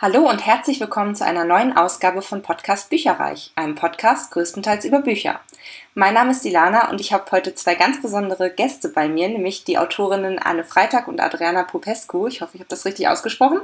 Hallo und herzlich willkommen zu einer neuen Ausgabe von Podcast Bücherreich, einem Podcast größtenteils über Bücher. Mein Name ist Ilana und ich habe heute zwei ganz besondere Gäste bei mir, nämlich die Autorinnen Anne Freitag und Adriana Popescu. Ich hoffe, ich habe das richtig ausgesprochen.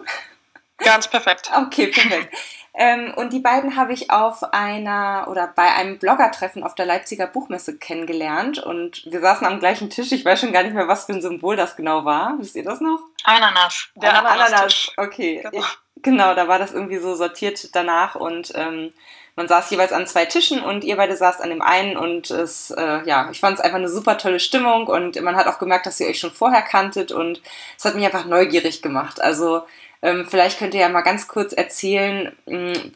Ganz perfekt. Okay, perfekt. ähm, und die beiden habe ich auf einer oder bei einem Bloggertreffen auf der Leipziger Buchmesse kennengelernt und wir saßen am gleichen Tisch. Ich weiß schon gar nicht mehr, was für ein Symbol das genau war. Wisst ihr das noch? Ananas. Der Ananas. Ananas. Okay. Genau. Genau, da war das irgendwie so sortiert danach und ähm, man saß jeweils an zwei Tischen und ihr beide saßt an dem einen und es, äh, ja, ich fand es einfach eine super tolle Stimmung und man hat auch gemerkt, dass ihr euch schon vorher kanntet und es hat mich einfach neugierig gemacht. Also ähm, vielleicht könnt ihr ja mal ganz kurz erzählen, mh, hm,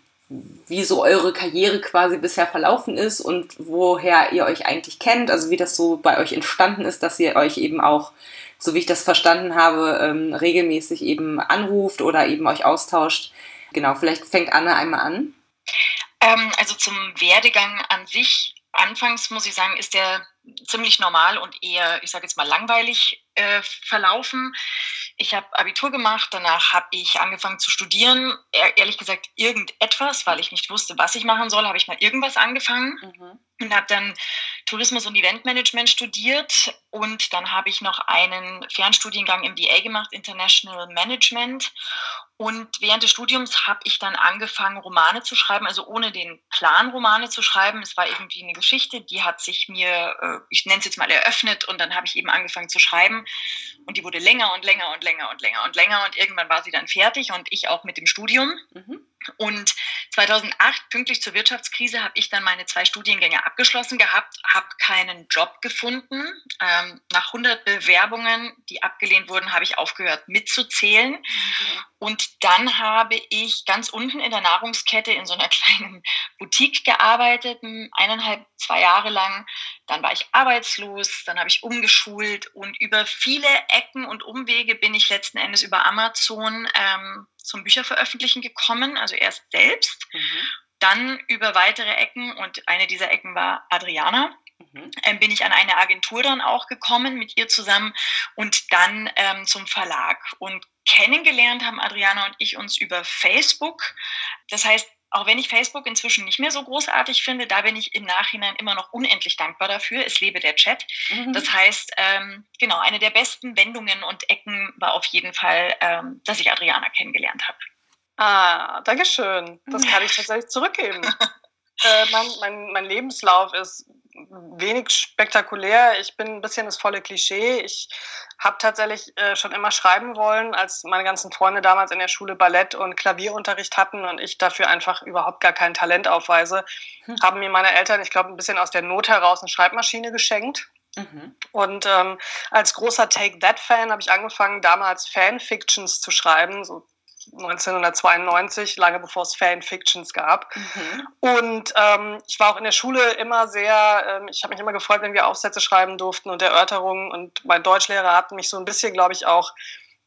wie so eure Karriere quasi bisher verlaufen ist und woher ihr euch eigentlich kennt, also wie das so bei euch entstanden ist, dass ihr euch eben auch so wie ich das verstanden habe, ähm, regelmäßig eben anruft oder eben euch austauscht. Genau, vielleicht fängt Anne einmal an. Ähm, also zum Werdegang an sich, anfangs muss ich sagen, ist der ziemlich normal und eher, ich sage jetzt mal, langweilig äh, verlaufen. Ich habe Abitur gemacht, danach habe ich angefangen zu studieren. Ehrlich gesagt, irgendetwas, weil ich nicht wusste, was ich machen soll, habe ich mal irgendwas angefangen mhm. Und habe dann Tourismus und Eventmanagement studiert und dann habe ich noch einen Fernstudiengang im MBA gemacht, International Management. Und während des Studiums habe ich dann angefangen, Romane zu schreiben, also ohne den Plan, Romane zu schreiben. Es war irgendwie eine Geschichte, die hat sich mir, äh, ich nenne es jetzt mal, eröffnet und dann habe ich eben angefangen zu schreiben. Und die wurde länger und länger und länger und länger und länger und irgendwann war sie dann fertig und ich auch mit dem Studium. Mhm. Und 2008, pünktlich zur Wirtschaftskrise, habe ich dann meine zwei Studiengänge abgeschlossen gehabt, habe keinen Job gefunden. Ähm, nach 100 Bewerbungen, die abgelehnt wurden, habe ich aufgehört mitzuzählen. Mhm. Und dann habe ich ganz unten in der Nahrungskette in so einer kleinen Boutique gearbeitet, eineinhalb, zwei Jahre lang. Dann war ich arbeitslos, dann habe ich umgeschult und über viele Ecken und Umwege bin ich letzten Endes über Amazon ähm, zum Bücherveröffentlichen gekommen, also erst selbst, mhm. dann über weitere Ecken und eine dieser Ecken war Adriana. Mhm. Ähm, bin ich an eine Agentur dann auch gekommen mit ihr zusammen und dann ähm, zum Verlag. Und kennengelernt haben Adriana und ich uns über Facebook. Das heißt, auch wenn ich Facebook inzwischen nicht mehr so großartig finde, da bin ich im Nachhinein immer noch unendlich dankbar dafür. Es lebe der Chat. Mhm. Das heißt, ähm, genau, eine der besten Wendungen und Ecken war auf jeden Fall, ähm, dass ich Adriana kennengelernt habe. Ah, danke schön. Das kann ich tatsächlich zurückgeben. Äh, mein, mein, mein Lebenslauf ist wenig spektakulär. Ich bin ein bisschen das volle Klischee. Ich habe tatsächlich äh, schon immer schreiben wollen, als meine ganzen Freunde damals in der Schule Ballett und Klavierunterricht hatten und ich dafür einfach überhaupt gar kein Talent aufweise, hm. haben mir meine Eltern, ich glaube, ein bisschen aus der Not heraus eine Schreibmaschine geschenkt. Mhm. Und ähm, als großer Take That-Fan habe ich angefangen, damals Fanfictions zu schreiben, so 1992, lange bevor es Fanfictions gab. Mhm. Und ähm, ich war auch in der Schule immer sehr, ähm, ich habe mich immer gefreut, wenn wir Aufsätze schreiben durften und Erörterungen. Und mein Deutschlehrer hat mich so ein bisschen, glaube ich, auch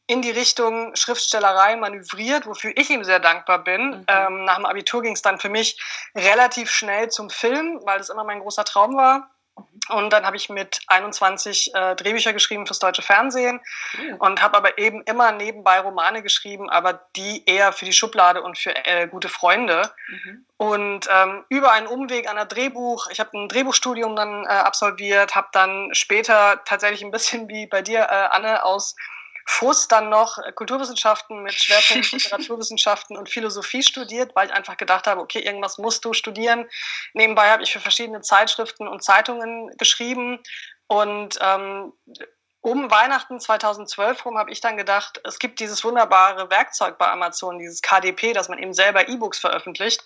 in die Richtung Schriftstellerei manövriert, wofür ich ihm sehr dankbar bin. Mhm. Ähm, nach dem Abitur ging es dann für mich relativ schnell zum Film, weil das immer mein großer Traum war. Und dann habe ich mit 21 äh, Drehbücher geschrieben fürs deutsche Fernsehen mhm. und habe aber eben immer nebenbei Romane geschrieben, aber die eher für die Schublade und für äh, gute Freunde. Mhm. Und ähm, über einen Umweg an der Drehbuch, ich habe ein Drehbuchstudium dann äh, absolviert, habe dann später tatsächlich ein bisschen wie bei dir, äh, Anne, aus Fuß dann noch Kulturwissenschaften mit Schwerpunkt Literaturwissenschaften und Philosophie studiert, weil ich einfach gedacht habe, okay, irgendwas musst du studieren. Nebenbei habe ich für verschiedene Zeitschriften und Zeitungen geschrieben und ähm, um Weihnachten 2012 rum habe ich dann gedacht, es gibt dieses wunderbare Werkzeug bei Amazon, dieses KDP, dass man eben selber E-Books veröffentlicht.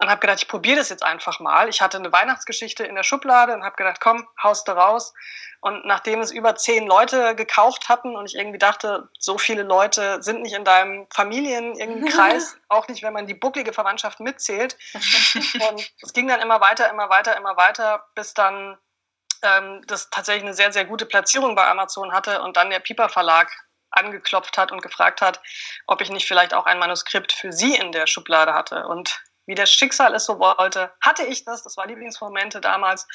Und habe gedacht, ich probiere das jetzt einfach mal. Ich hatte eine Weihnachtsgeschichte in der Schublade und habe gedacht, komm, haust du raus. Und nachdem es über zehn Leute gekauft hatten und ich irgendwie dachte, so viele Leute sind nicht in deinem Familienkreis, auch nicht, wenn man die bucklige Verwandtschaft mitzählt. und es ging dann immer weiter, immer weiter, immer weiter, bis dann ähm, das tatsächlich eine sehr, sehr gute Platzierung bei Amazon hatte und dann der Piper Verlag angeklopft hat und gefragt hat, ob ich nicht vielleicht auch ein Manuskript für sie in der Schublade hatte. Und wie das Schicksal es so wollte, hatte ich das. Das war Lieblingsmomente damals.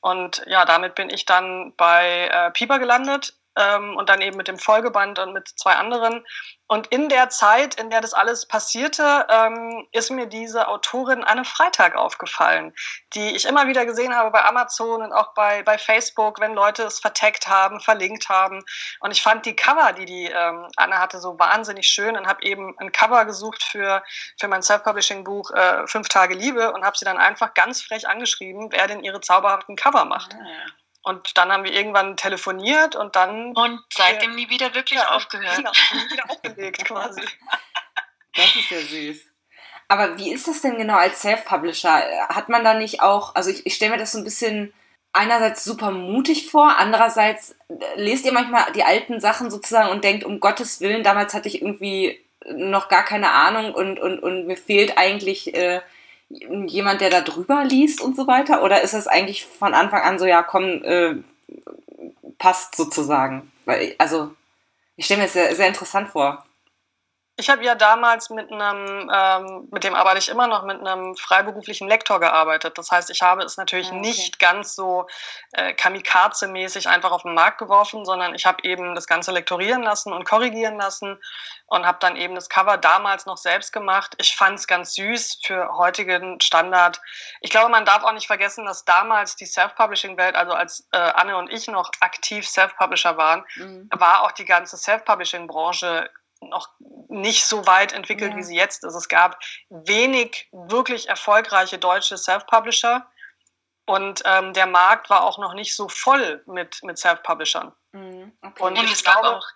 Und ja, damit bin ich dann bei äh, Piper gelandet. Ähm, und dann eben mit dem Folgeband und mit zwei anderen. Und in der Zeit, in der das alles passierte, ähm, ist mir diese Autorin Anne Freitag aufgefallen, die ich immer wieder gesehen habe bei Amazon und auch bei, bei Facebook, wenn Leute es verteckt haben, verlinkt haben. Und ich fand die Cover, die die ähm, Anne hatte, so wahnsinnig schön und habe eben ein Cover gesucht für, für mein Self-Publishing-Buch äh, Fünf Tage Liebe und habe sie dann einfach ganz frech angeschrieben, wer denn ihre zauberhaften Cover macht. Ah. Und dann haben wir irgendwann telefoniert und dann. Und seitdem ja, nie wieder wirklich ja, aufgehört. Genau, nie wieder aufgelegt quasi. Das ist ja süß. Aber wie ist das denn genau als Self-Publisher? Hat man da nicht auch, also ich, ich stelle mir das so ein bisschen einerseits super mutig vor, andererseits lest ihr manchmal die alten Sachen sozusagen und denkt, um Gottes Willen, damals hatte ich irgendwie noch gar keine Ahnung und, und, und mir fehlt eigentlich äh, jemand, der da drüber liest und so weiter? Oder ist es eigentlich von Anfang an so, ja, komm, äh, passt sozusagen? Weil, also, ich stelle mir das sehr, sehr interessant vor. Ich habe ja damals mit einem, ähm, mit dem arbeite ich immer noch, mit einem freiberuflichen Lektor gearbeitet. Das heißt, ich habe es natürlich ah, okay. nicht ganz so äh, kamikaze-mäßig einfach auf den Markt geworfen, sondern ich habe eben das Ganze lektorieren lassen und korrigieren lassen und habe dann eben das Cover damals noch selbst gemacht. Ich fand es ganz süß für heutigen Standard. Ich glaube, man darf auch nicht vergessen, dass damals die Self-Publishing-Welt, also als äh, Anne und ich noch aktiv Self-Publisher waren, mhm. war auch die ganze Self-Publishing-Branche noch nicht so weit entwickelt, ja. wie sie jetzt ist. Es gab wenig wirklich erfolgreiche deutsche Self-Publisher und ähm, der Markt war auch noch nicht so voll mit, mit Self-Publishern. Mhm, okay. Und, und es gab auch,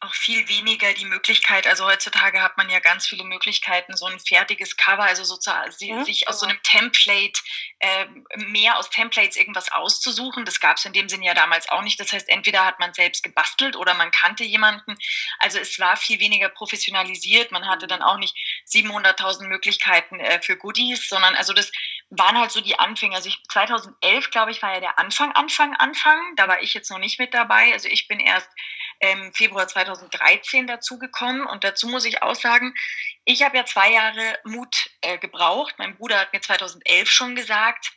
auch viel weniger die Möglichkeit, also heutzutage hat man ja ganz viele Möglichkeiten, so ein fertiges Cover, also sozusagen mhm, sich aus so einem Template, äh, mehr aus Templates irgendwas auszusuchen. Das gab es in dem Sinne ja damals auch nicht. Das heißt, entweder hat man selbst gebastelt oder man kannte jemanden. Also es war viel weniger professionalisiert. Man hatte dann auch nicht 700.000 Möglichkeiten äh, für Goodies, sondern also das waren halt so die Anfänge. Also ich, 2011, glaube ich, war ja der Anfang, Anfang, Anfang. Da war ich jetzt noch nicht mit dabei. Also ich bin erst im Februar 2013 dazugekommen und dazu muss ich auch sagen, ich habe ja zwei Jahre Mut äh, gebraucht. Mein Bruder hat mir 2011 schon gesagt,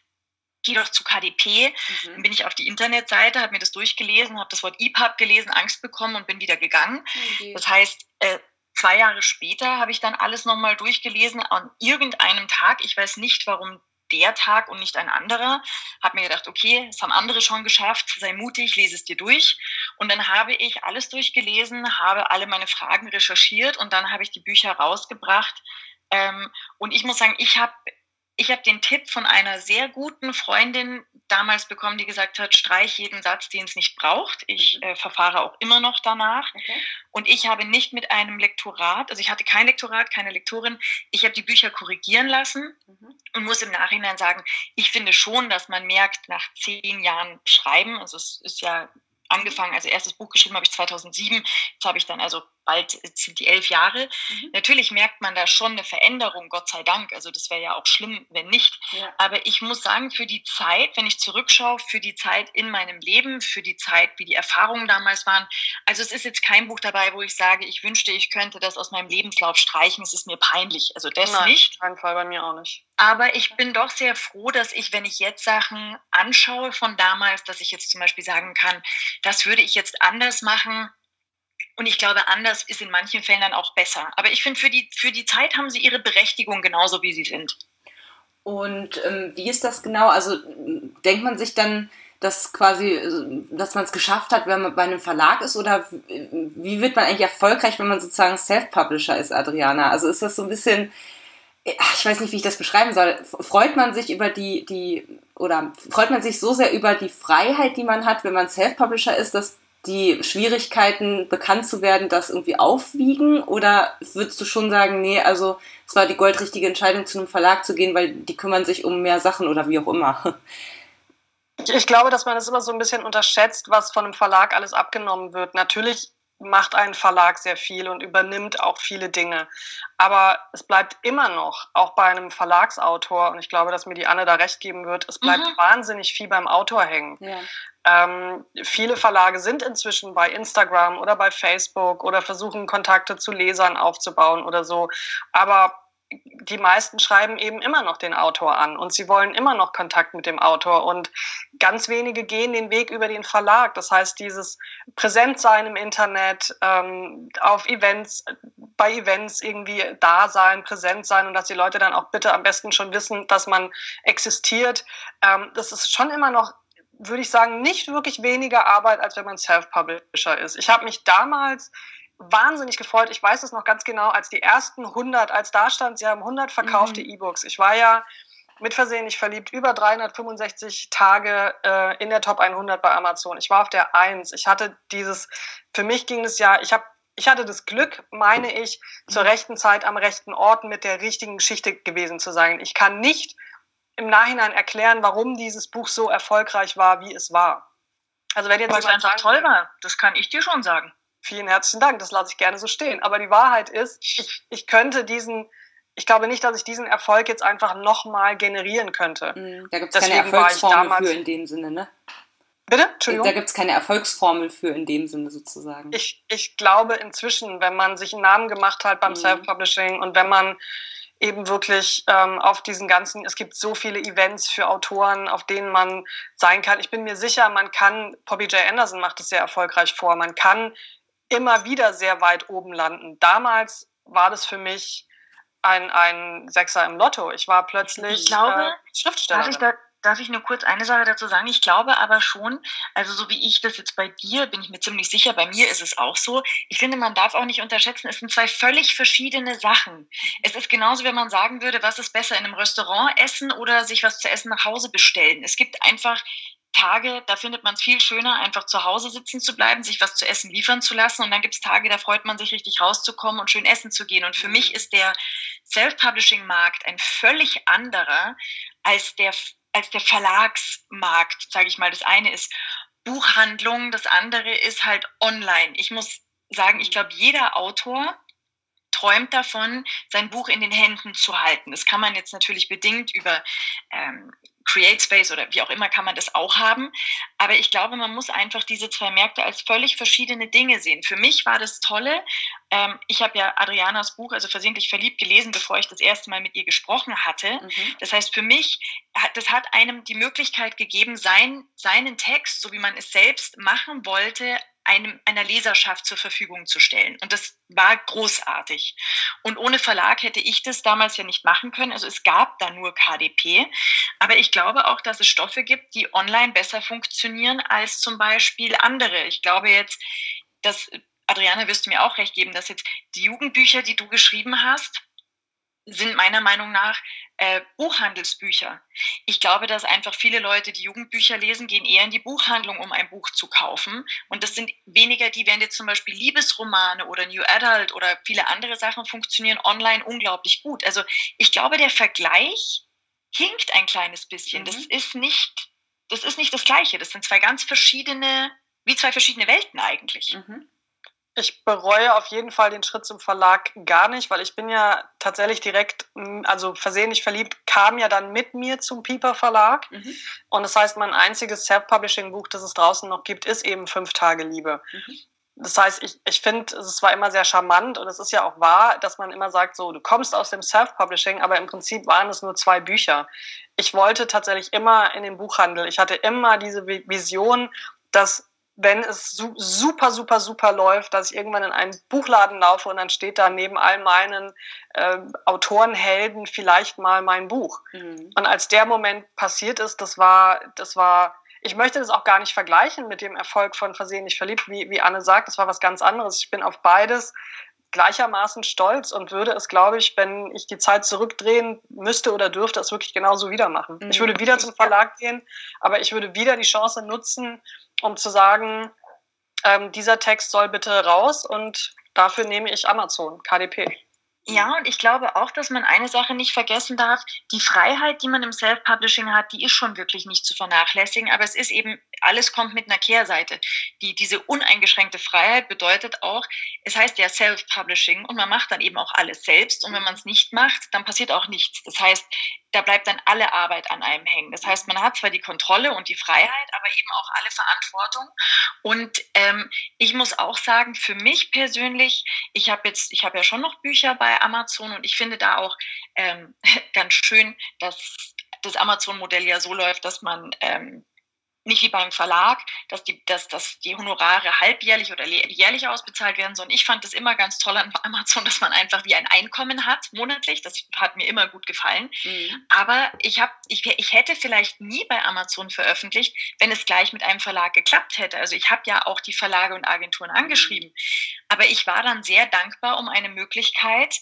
geh doch zu KDP. Mhm. Dann bin ich auf die Internetseite, habe mir das durchgelesen, habe das Wort EPUB gelesen, Angst bekommen und bin wieder gegangen. Okay. Das heißt, äh, zwei Jahre später habe ich dann alles nochmal durchgelesen an irgendeinem Tag. Ich weiß nicht, warum der Tag und nicht ein anderer. Habe mir gedacht, okay, es haben andere schon geschafft, sei mutig, lese es dir durch. Und dann habe ich alles durchgelesen, habe alle meine Fragen recherchiert und dann habe ich die Bücher rausgebracht. Ähm, und ich muss sagen, ich habe ich habe den Tipp von einer sehr guten Freundin damals bekommen, die gesagt hat, streich jeden Satz, den es nicht braucht. Ich mhm. äh, verfahre auch immer noch danach. Okay. Und ich habe nicht mit einem Lektorat, also ich hatte kein Lektorat, keine Lektorin, ich habe die Bücher korrigieren lassen mhm. und muss im Nachhinein sagen, ich finde schon, dass man merkt, nach zehn Jahren Schreiben, also es ist ja angefangen, also erstes Buch geschrieben habe ich 2007, jetzt habe ich dann also bald sind die elf Jahre. Mhm. Natürlich merkt man da schon eine Veränderung, Gott sei Dank. Also das wäre ja auch schlimm, wenn nicht. Ja. Aber ich muss sagen, für die Zeit, wenn ich zurückschaue, für die Zeit in meinem Leben, für die Zeit, wie die Erfahrungen damals waren, also es ist jetzt kein Buch dabei, wo ich sage, ich wünschte, ich könnte das aus meinem Lebenslauf streichen. Es ist mir peinlich. Also das Nein, nicht. Auf keinen Fall bei mir auch nicht. Aber ich bin doch sehr froh, dass ich, wenn ich jetzt Sachen anschaue von damals, dass ich jetzt zum Beispiel sagen kann, das würde ich jetzt anders machen und ich glaube, anders ist in manchen Fällen dann auch besser. Aber ich finde, für die, für die Zeit haben sie ihre Berechtigung genauso, wie sie sind. Und ähm, wie ist das genau? Also denkt man sich dann, dass quasi, dass man es geschafft hat, wenn man bei einem Verlag ist? Oder wie wird man eigentlich erfolgreich, wenn man sozusagen Self-Publisher ist, Adriana? Also ist das so ein bisschen, ich weiß nicht, wie ich das beschreiben soll. Freut man sich über die, die, oder freut man sich so sehr über die Freiheit, die man hat, wenn man Self-Publisher ist, dass die Schwierigkeiten, bekannt zu werden, das irgendwie aufwiegen? Oder würdest du schon sagen, nee, also es war die goldrichtige Entscheidung, zu einem Verlag zu gehen, weil die kümmern sich um mehr Sachen oder wie auch immer? Ich glaube, dass man das immer so ein bisschen unterschätzt, was von einem Verlag alles abgenommen wird. Natürlich macht ein Verlag sehr viel und übernimmt auch viele Dinge. Aber es bleibt immer noch, auch bei einem Verlagsautor, und ich glaube, dass mir die Anne da recht geben wird, es bleibt mhm. wahnsinnig viel beim Autor hängen. Ja. Ähm, viele Verlage sind inzwischen bei Instagram oder bei Facebook oder versuchen Kontakte zu Lesern aufzubauen oder so. Aber die meisten schreiben eben immer noch den Autor an und sie wollen immer noch Kontakt mit dem Autor und ganz wenige gehen den Weg über den Verlag. Das heißt, dieses Präsentsein im Internet, ähm, auf Events, bei Events irgendwie da sein, präsent sein und dass die Leute dann auch bitte am besten schon wissen, dass man existiert, ähm, das ist schon immer noch würde ich sagen, nicht wirklich weniger Arbeit, als wenn man Self-Publisher ist. Ich habe mich damals wahnsinnig gefreut. Ich weiß es noch ganz genau, als die ersten 100, als da stand, sie haben 100 verkaufte mhm. E-Books. Ich war ja mit Versehen nicht verliebt, über 365 Tage äh, in der Top 100 bei Amazon. Ich war auf der 1. Ich hatte dieses, für mich ging es ja, ich habe ich hatte das Glück, meine ich, zur mhm. rechten Zeit am rechten Ort mit der richtigen Geschichte gewesen zu sein. Ich kann nicht im Nachhinein erklären, warum dieses Buch so erfolgreich war, wie es war. Also wenn jetzt Weil es einfach sagen, toll war, das kann ich dir schon sagen. Vielen herzlichen Dank, das lasse ich gerne so stehen. Aber die Wahrheit ist, ich, ich könnte diesen, ich glaube nicht, dass ich diesen Erfolg jetzt einfach nochmal generieren könnte. Mhm. Da gibt es keine Erfolgsformel für in dem Sinne, ne? Bitte? Entschuldigung. Da gibt es keine Erfolgsformel für in dem Sinne sozusagen. Ich, ich glaube inzwischen, wenn man sich einen Namen gemacht hat beim mhm. Self-Publishing und wenn man eben wirklich ähm, auf diesen ganzen, es gibt so viele Events für Autoren, auf denen man sein kann. Ich bin mir sicher, man kann, Bobby J. Anderson macht es sehr erfolgreich vor, man kann immer wieder sehr weit oben landen. Damals war das für mich ein, ein Sechser im Lotto. Ich war plötzlich ich glaube, äh, Schriftstellerin. Darf ich, nur kurz eine Sache dazu sagen? Ich glaube aber schon, also so wie ich das jetzt bei dir, bin ich mir ziemlich sicher, bei mir ist es auch so. Ich finde, man darf auch nicht unterschätzen, es sind zwei völlig verschiedene Sachen. Es ist genauso, wenn man sagen würde, was ist besser in einem Restaurant essen oder sich was zu essen nach Hause bestellen. Es gibt einfach Tage, da findet man es viel schöner, einfach zu Hause sitzen zu bleiben, sich was zu essen liefern zu lassen. Und dann gibt es Tage, da freut man sich richtig rauszukommen und schön essen zu gehen. Und für mich mhm. ist der Self-Publishing-Markt ein völlig anderer als der, als der Verlagsmarkt, sage ich mal. Das eine ist Buchhandlung, das andere ist halt online. Ich muss sagen, ich glaube, jeder Autor träumt davon, sein Buch in den Händen zu halten. Das kann man jetzt natürlich bedingt über ähm, Create Space oder wie auch immer kann man das auch haben. Aber ich glaube, man muss einfach diese zwei Märkte als völlig verschiedene Dinge sehen. Für mich war das Tolle. Ähm, ich habe ja Adrianas Buch, also versehentlich verliebt, gelesen, bevor ich das erste Mal mit ihr gesprochen hatte. Mhm. Das heißt, für mich, das hat einem die Möglichkeit gegeben, sein, seinen Text, so wie man es selbst machen wollte, einem, einer Leserschaft zur Verfügung zu stellen. Und das war großartig. Und ohne Verlag hätte ich das damals ja nicht machen können. Also es gab da nur KDP. Aber ich glaube auch, dass es Stoffe gibt, die online besser funktionieren als zum Beispiel andere. Ich glaube jetzt, dass, Adriana, wirst du mir auch recht geben, dass jetzt die Jugendbücher, die du geschrieben hast, sind meiner Meinung nach äh, Buchhandelsbücher. Ich glaube, dass einfach viele Leute, die Jugendbücher lesen, gehen eher in die Buchhandlung, um ein Buch zu kaufen. Und das sind weniger die, während jetzt zum Beispiel Liebesromane oder New Adult oder viele andere Sachen funktionieren online unglaublich gut. Also ich glaube, der Vergleich hinkt ein kleines bisschen. Mhm. Das ist nicht, das ist nicht das Gleiche. Das sind zwei ganz verschiedene, wie zwei verschiedene Welten eigentlich. Mhm. Ich bereue auf jeden Fall den Schritt zum Verlag gar nicht, weil ich bin ja tatsächlich direkt, also versehentlich verliebt, kam ja dann mit mir zum Piper Verlag. Mhm. Und das heißt, mein einziges Self-Publishing-Buch, das es draußen noch gibt, ist eben Fünf Tage Liebe. Mhm. Das heißt, ich, ich finde, es war immer sehr charmant und es ist ja auch wahr, dass man immer sagt, so, du kommst aus dem Self-Publishing, aber im Prinzip waren es nur zwei Bücher. Ich wollte tatsächlich immer in den Buchhandel. Ich hatte immer diese Vision, dass wenn es super, super, super läuft, dass ich irgendwann in einen Buchladen laufe und dann steht da neben all meinen äh, Autorenhelden vielleicht mal mein Buch. Mhm. Und als der Moment passiert ist, das war, das war, ich möchte das auch gar nicht vergleichen mit dem Erfolg von Versehentlich verliebt, wie, wie Anne sagt, das war was ganz anderes. Ich bin auf beides gleichermaßen stolz und würde es, glaube ich, wenn ich die Zeit zurückdrehen müsste oder dürfte, es wirklich genauso wieder machen. Mhm. Ich würde wieder zum Verlag gehen, aber ich würde wieder die Chance nutzen, um zu sagen, ähm, dieser Text soll bitte raus und dafür nehme ich Amazon, KDP. Ja, und ich glaube auch, dass man eine Sache nicht vergessen darf. Die Freiheit, die man im Self-Publishing hat, die ist schon wirklich nicht zu vernachlässigen. Aber es ist eben, alles kommt mit einer Kehrseite. Die, diese uneingeschränkte Freiheit bedeutet auch, es heißt ja Self-Publishing und man macht dann eben auch alles selbst. Und wenn man es nicht macht, dann passiert auch nichts. Das heißt, da bleibt dann alle Arbeit an einem hängen. Das heißt, man hat zwar die Kontrolle und die Freiheit, aber eben auch alle Verantwortung. Und ähm, ich muss auch sagen, für mich persönlich, ich habe jetzt, ich habe ja schon noch Bücher bei Amazon und ich finde da auch ähm, ganz schön, dass das Amazon-Modell ja so läuft, dass man ähm, nicht wie beim Verlag, dass die, dass, dass die Honorare halbjährlich oder jährlich ausbezahlt werden, sondern ich fand das immer ganz toll an Amazon, dass man einfach wie ein Einkommen hat, monatlich. Das hat mir immer gut gefallen. Mhm. Aber ich, hab, ich, ich hätte vielleicht nie bei Amazon veröffentlicht, wenn es gleich mit einem Verlag geklappt hätte. Also ich habe ja auch die Verlage und Agenturen angeschrieben. Mhm. Aber ich war dann sehr dankbar um eine Möglichkeit,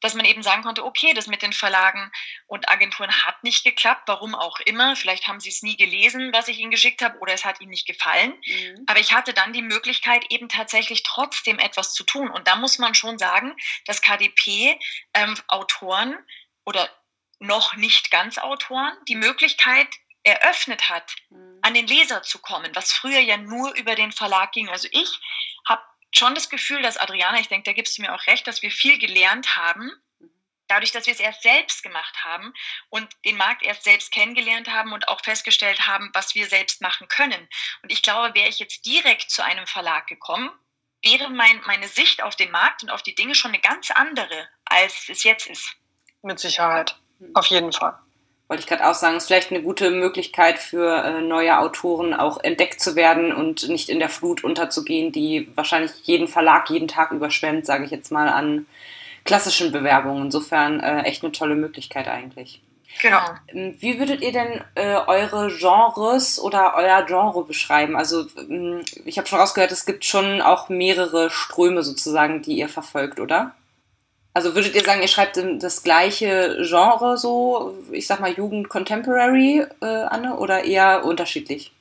dass man eben sagen konnte, okay, das mit den Verlagen und Agenturen hat nicht geklappt, warum auch immer. Vielleicht haben sie es nie gelesen, was ich ihnen geschickt habe, oder es hat ihnen nicht gefallen. Mhm. Aber ich hatte dann die Möglichkeit, eben tatsächlich trotzdem etwas zu tun. Und da muss man schon sagen, dass KDP-Autoren ähm, oder noch nicht ganz Autoren die Möglichkeit eröffnet hat, mhm. an den Leser zu kommen, was früher ja nur über den Verlag ging. Also ich schon das Gefühl, dass Adriana, ich denke, da gibst du mir auch recht, dass wir viel gelernt haben, dadurch, dass wir es erst selbst gemacht haben und den Markt erst selbst kennengelernt haben und auch festgestellt haben, was wir selbst machen können. Und ich glaube, wäre ich jetzt direkt zu einem Verlag gekommen, wäre mein, meine Sicht auf den Markt und auf die Dinge schon eine ganz andere, als es jetzt ist. Mit Sicherheit, auf jeden Fall wollte ich gerade auch sagen, ist vielleicht eine gute Möglichkeit für äh, neue Autoren auch entdeckt zu werden und nicht in der Flut unterzugehen, die wahrscheinlich jeden Verlag jeden Tag überschwemmt, sage ich jetzt mal, an klassischen Bewerbungen. Insofern äh, echt eine tolle Möglichkeit eigentlich. Genau. Ähm, wie würdet ihr denn äh, eure Genres oder euer Genre beschreiben? Also ähm, ich habe schon rausgehört, es gibt schon auch mehrere Ströme sozusagen, die ihr verfolgt, oder? Also würdet ihr sagen, ihr schreibt das gleiche Genre so, ich sag mal Jugend Contemporary, äh, Anne, oder eher unterschiedlich?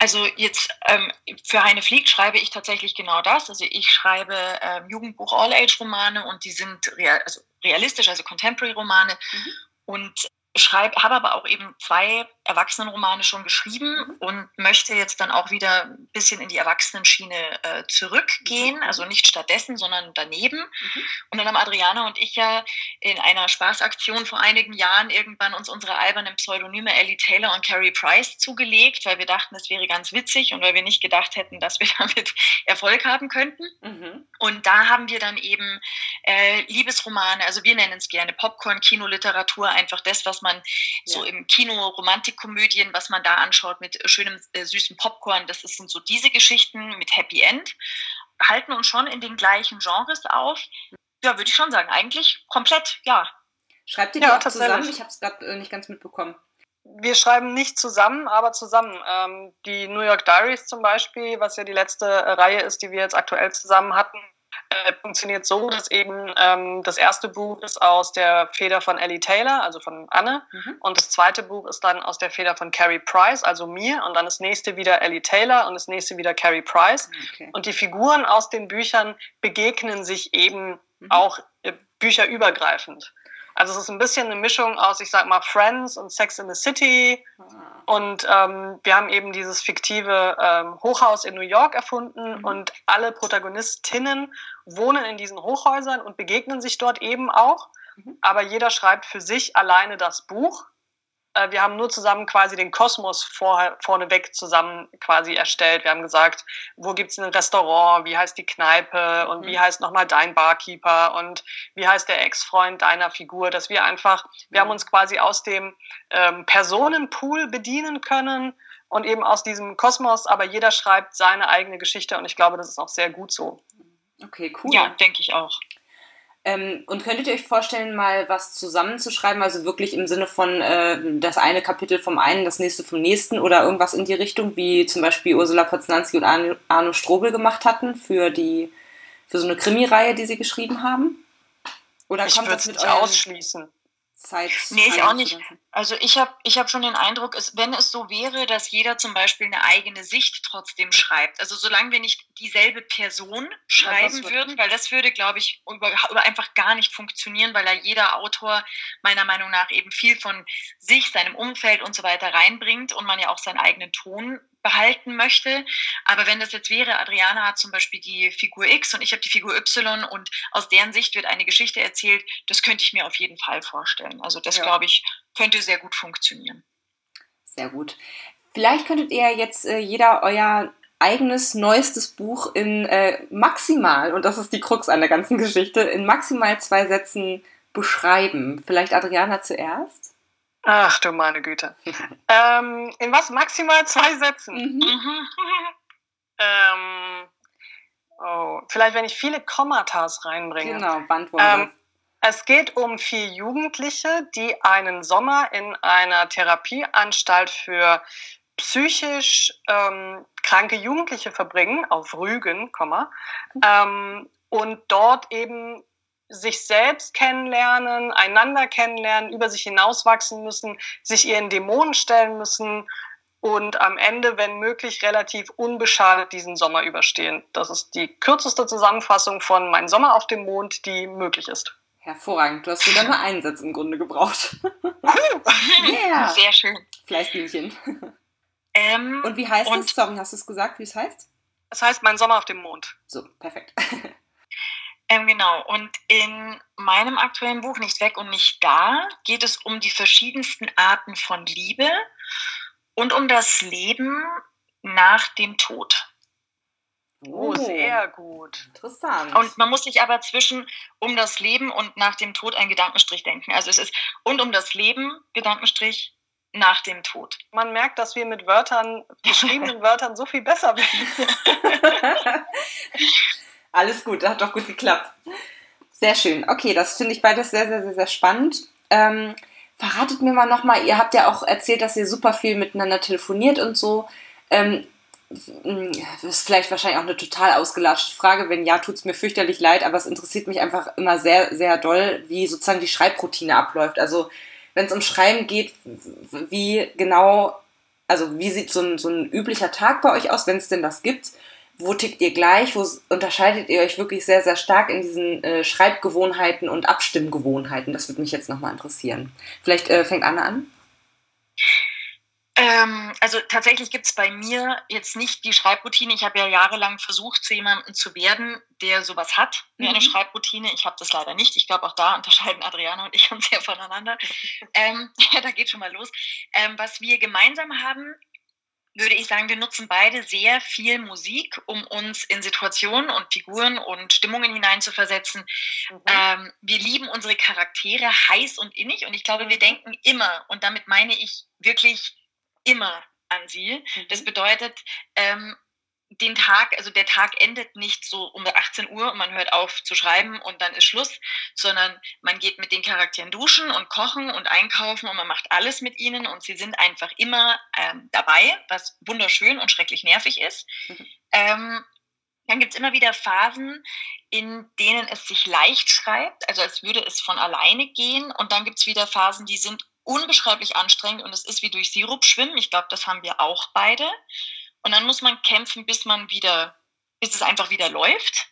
Also jetzt ähm, für Heine Flieg schreibe ich tatsächlich genau das. Also ich schreibe ähm, Jugendbuch All-Age-Romane und die sind real, also realistisch, also Contemporary-Romane. Mhm. Und schreibe, habe aber auch eben zwei Erwachsenenromane schon geschrieben mhm. und möchte jetzt dann auch wieder ein bisschen in die Erwachsenenschiene äh, zurückgehen, mhm. also nicht stattdessen, sondern daneben. Mhm. Und dann haben Adriana und ich ja in einer Spaßaktion vor einigen Jahren irgendwann uns unsere albernen Pseudonyme Ellie Taylor und Carrie Price zugelegt, weil wir dachten, das wäre ganz witzig und weil wir nicht gedacht hätten, dass wir damit Erfolg haben könnten. Mhm. Und da haben wir dann eben äh, Liebesromane, also wir nennen es gerne Popcorn-Kinoliteratur, einfach das, was man ja. so im Kino Romantikkomödien, was man da anschaut mit äh, schönem äh, süßem Popcorn, das sind so diese Geschichten mit Happy End, halten uns schon in den gleichen Genres auf. Ja, würde ich schon sagen, eigentlich komplett, ja. Schreibt ihr die ja, auch zusammen? Ich habe es gerade äh, nicht ganz mitbekommen wir schreiben nicht zusammen, aber zusammen. Ähm, die New York Diaries zum Beispiel, was ja die letzte äh, Reihe ist, die wir jetzt aktuell zusammen hatten, äh, funktioniert so, dass eben ähm, das erste Buch ist aus der Feder von Ellie Taylor, also von Anne, mhm. und das zweite Buch ist dann aus der Feder von Carrie Price, also mir, und dann das nächste wieder Ellie Taylor und das nächste wieder Carrie Price. Okay. Und die Figuren aus den Büchern begegnen sich eben mhm. auch äh, bücherübergreifend. Also es ist ein bisschen eine Mischung aus, ich sag mal, Friends und Sex in the City. Ah. Und ähm, wir haben eben dieses fiktive ähm, Hochhaus in New York erfunden mhm. und alle Protagonistinnen wohnen in diesen Hochhäusern und begegnen sich dort eben auch. Mhm. Aber jeder schreibt für sich alleine das Buch äh, wir haben nur zusammen quasi den Kosmos vor, vorneweg zusammen quasi erstellt. Wir haben gesagt, wo gibt es ein Restaurant, wie heißt die Kneipe und mhm. wie heißt nochmal dein Barkeeper und wie heißt der Ex-Freund deiner Figur, dass wir einfach, wir haben mhm. uns quasi aus dem ähm, Personenpool bedienen können und eben aus diesem Kosmos, aber jeder schreibt seine eigene Geschichte und ich glaube, das ist auch sehr gut so. Okay, cool. Ja, denke ich auch. Ähm, und könntet ihr euch vorstellen, mal was zusammenzuschreiben, also wirklich im Sinne von äh, das eine Kapitel vom einen, das nächste vom nächsten oder irgendwas in die Richtung, wie zum Beispiel Ursula Poznanski und Arno, Arno Strobel gemacht hatten für die für so eine Krimireihe, die sie geschrieben haben? Oder ich kommt das mit euch ausschließen? Zeit. Nee, ich auch nicht. Also ich habe ich hab schon den Eindruck, es, wenn es so wäre, dass jeder zum Beispiel eine eigene Sicht trotzdem schreibt, also solange wir nicht dieselbe Person schreiben ja, würden, weil das würde, glaube ich, über, über einfach gar nicht funktionieren, weil da jeder Autor meiner Meinung nach eben viel von sich, seinem Umfeld und so weiter reinbringt und man ja auch seinen eigenen Ton behalten möchte. Aber wenn das jetzt wäre, Adriana hat zum Beispiel die Figur X und ich habe die Figur Y und aus deren Sicht wird eine Geschichte erzählt, das könnte ich mir auf jeden Fall vorstellen. Also das, ja. glaube ich, könnte sehr gut funktionieren. Sehr gut. Vielleicht könntet ihr jetzt äh, jeder euer eigenes neuestes Buch in äh, maximal, und das ist die Krux an der ganzen Geschichte, in maximal zwei Sätzen beschreiben. Vielleicht Adriana zuerst? Ach du meine Güte. ähm, in was? Maximal zwei Sätzen? Mhm. mhm. ähm, oh, vielleicht, wenn ich viele Kommatas reinbringe. Genau, Bandwurzel. Ähm, es geht um vier Jugendliche, die einen Sommer in einer Therapieanstalt für psychisch ähm, kranke Jugendliche verbringen, auf Rügen, ähm, und dort eben sich selbst kennenlernen, einander kennenlernen, über sich hinauswachsen müssen, sich ihren Dämonen stellen müssen und am Ende, wenn möglich, relativ unbeschadet diesen Sommer überstehen. Das ist die kürzeste Zusammenfassung von Mein Sommer auf dem Mond, die möglich ist. Hervorragend. Du hast sogar nur einen Satz im Grunde gebraucht. yeah. Sehr schön. Fleißbienchen. Ähm, und wie heißt es? Sorry, hast du es gesagt, wie es heißt? Es heißt Mein Sommer auf dem Mond. So, perfekt. Ähm, genau, und in meinem aktuellen Buch Nicht weg und nicht da geht es um die verschiedensten Arten von Liebe und um das Leben nach dem Tod. Oh, sehr gut. Interessant. Und man muss sich aber zwischen um das Leben und nach dem Tod einen Gedankenstrich denken. Also es ist und um das Leben, Gedankenstrich, nach dem Tod. Man merkt, dass wir mit Wörtern, geschriebenen Wörtern so viel besser werden. Alles gut, hat doch gut geklappt. Sehr schön. Okay, das finde ich beides sehr, sehr, sehr, sehr spannend. Ähm, verratet mir mal nochmal, ihr habt ja auch erzählt, dass ihr super viel miteinander telefoniert und so. Ähm, das ist vielleicht wahrscheinlich auch eine total ausgelatschte Frage. Wenn ja, tut es mir fürchterlich leid, aber es interessiert mich einfach immer sehr, sehr doll, wie sozusagen die Schreibroutine abläuft. Also wenn es um Schreiben geht, wie genau, also wie sieht so ein, so ein üblicher Tag bei euch aus, wenn es denn das gibt? Wo tickt ihr gleich? Wo unterscheidet ihr euch wirklich sehr, sehr stark in diesen äh, Schreibgewohnheiten und Abstimmgewohnheiten? Das würde mich jetzt nochmal interessieren. Vielleicht äh, fängt Anne an. Ähm, also tatsächlich gibt es bei mir jetzt nicht die Schreibroutine. Ich habe ja jahrelang versucht, zu jemandem zu werden, der sowas hat, wie mhm. eine Schreibroutine. Ich habe das leider nicht. Ich glaube, auch da unterscheiden Adriana und ich uns sehr voneinander. ähm, ja, da geht schon mal los. Ähm, was wir gemeinsam haben, würde ich sagen, wir nutzen beide sehr viel Musik, um uns in Situationen und Figuren und Stimmungen hineinzuversetzen. Mhm. Ähm, wir lieben unsere Charaktere heiß und innig und ich glaube, wir mhm. denken immer, und damit meine ich wirklich immer an sie. Mhm. Das bedeutet, ähm, den Tag, also der Tag endet nicht so um 18 Uhr und man hört auf zu schreiben und dann ist Schluss, sondern man geht mit den Charakteren duschen und kochen und einkaufen und man macht alles mit ihnen und sie sind einfach immer ähm, dabei, was wunderschön und schrecklich nervig ist. Mhm. Ähm, dann gibt es immer wieder Phasen, in denen es sich leicht schreibt, also als würde es von alleine gehen. Und dann gibt es wieder Phasen, die sind unbeschreiblich anstrengend und es ist wie durch Sirup schwimmen. Ich glaube, das haben wir auch beide. Und dann muss man kämpfen, bis man wieder, bis es einfach wieder läuft.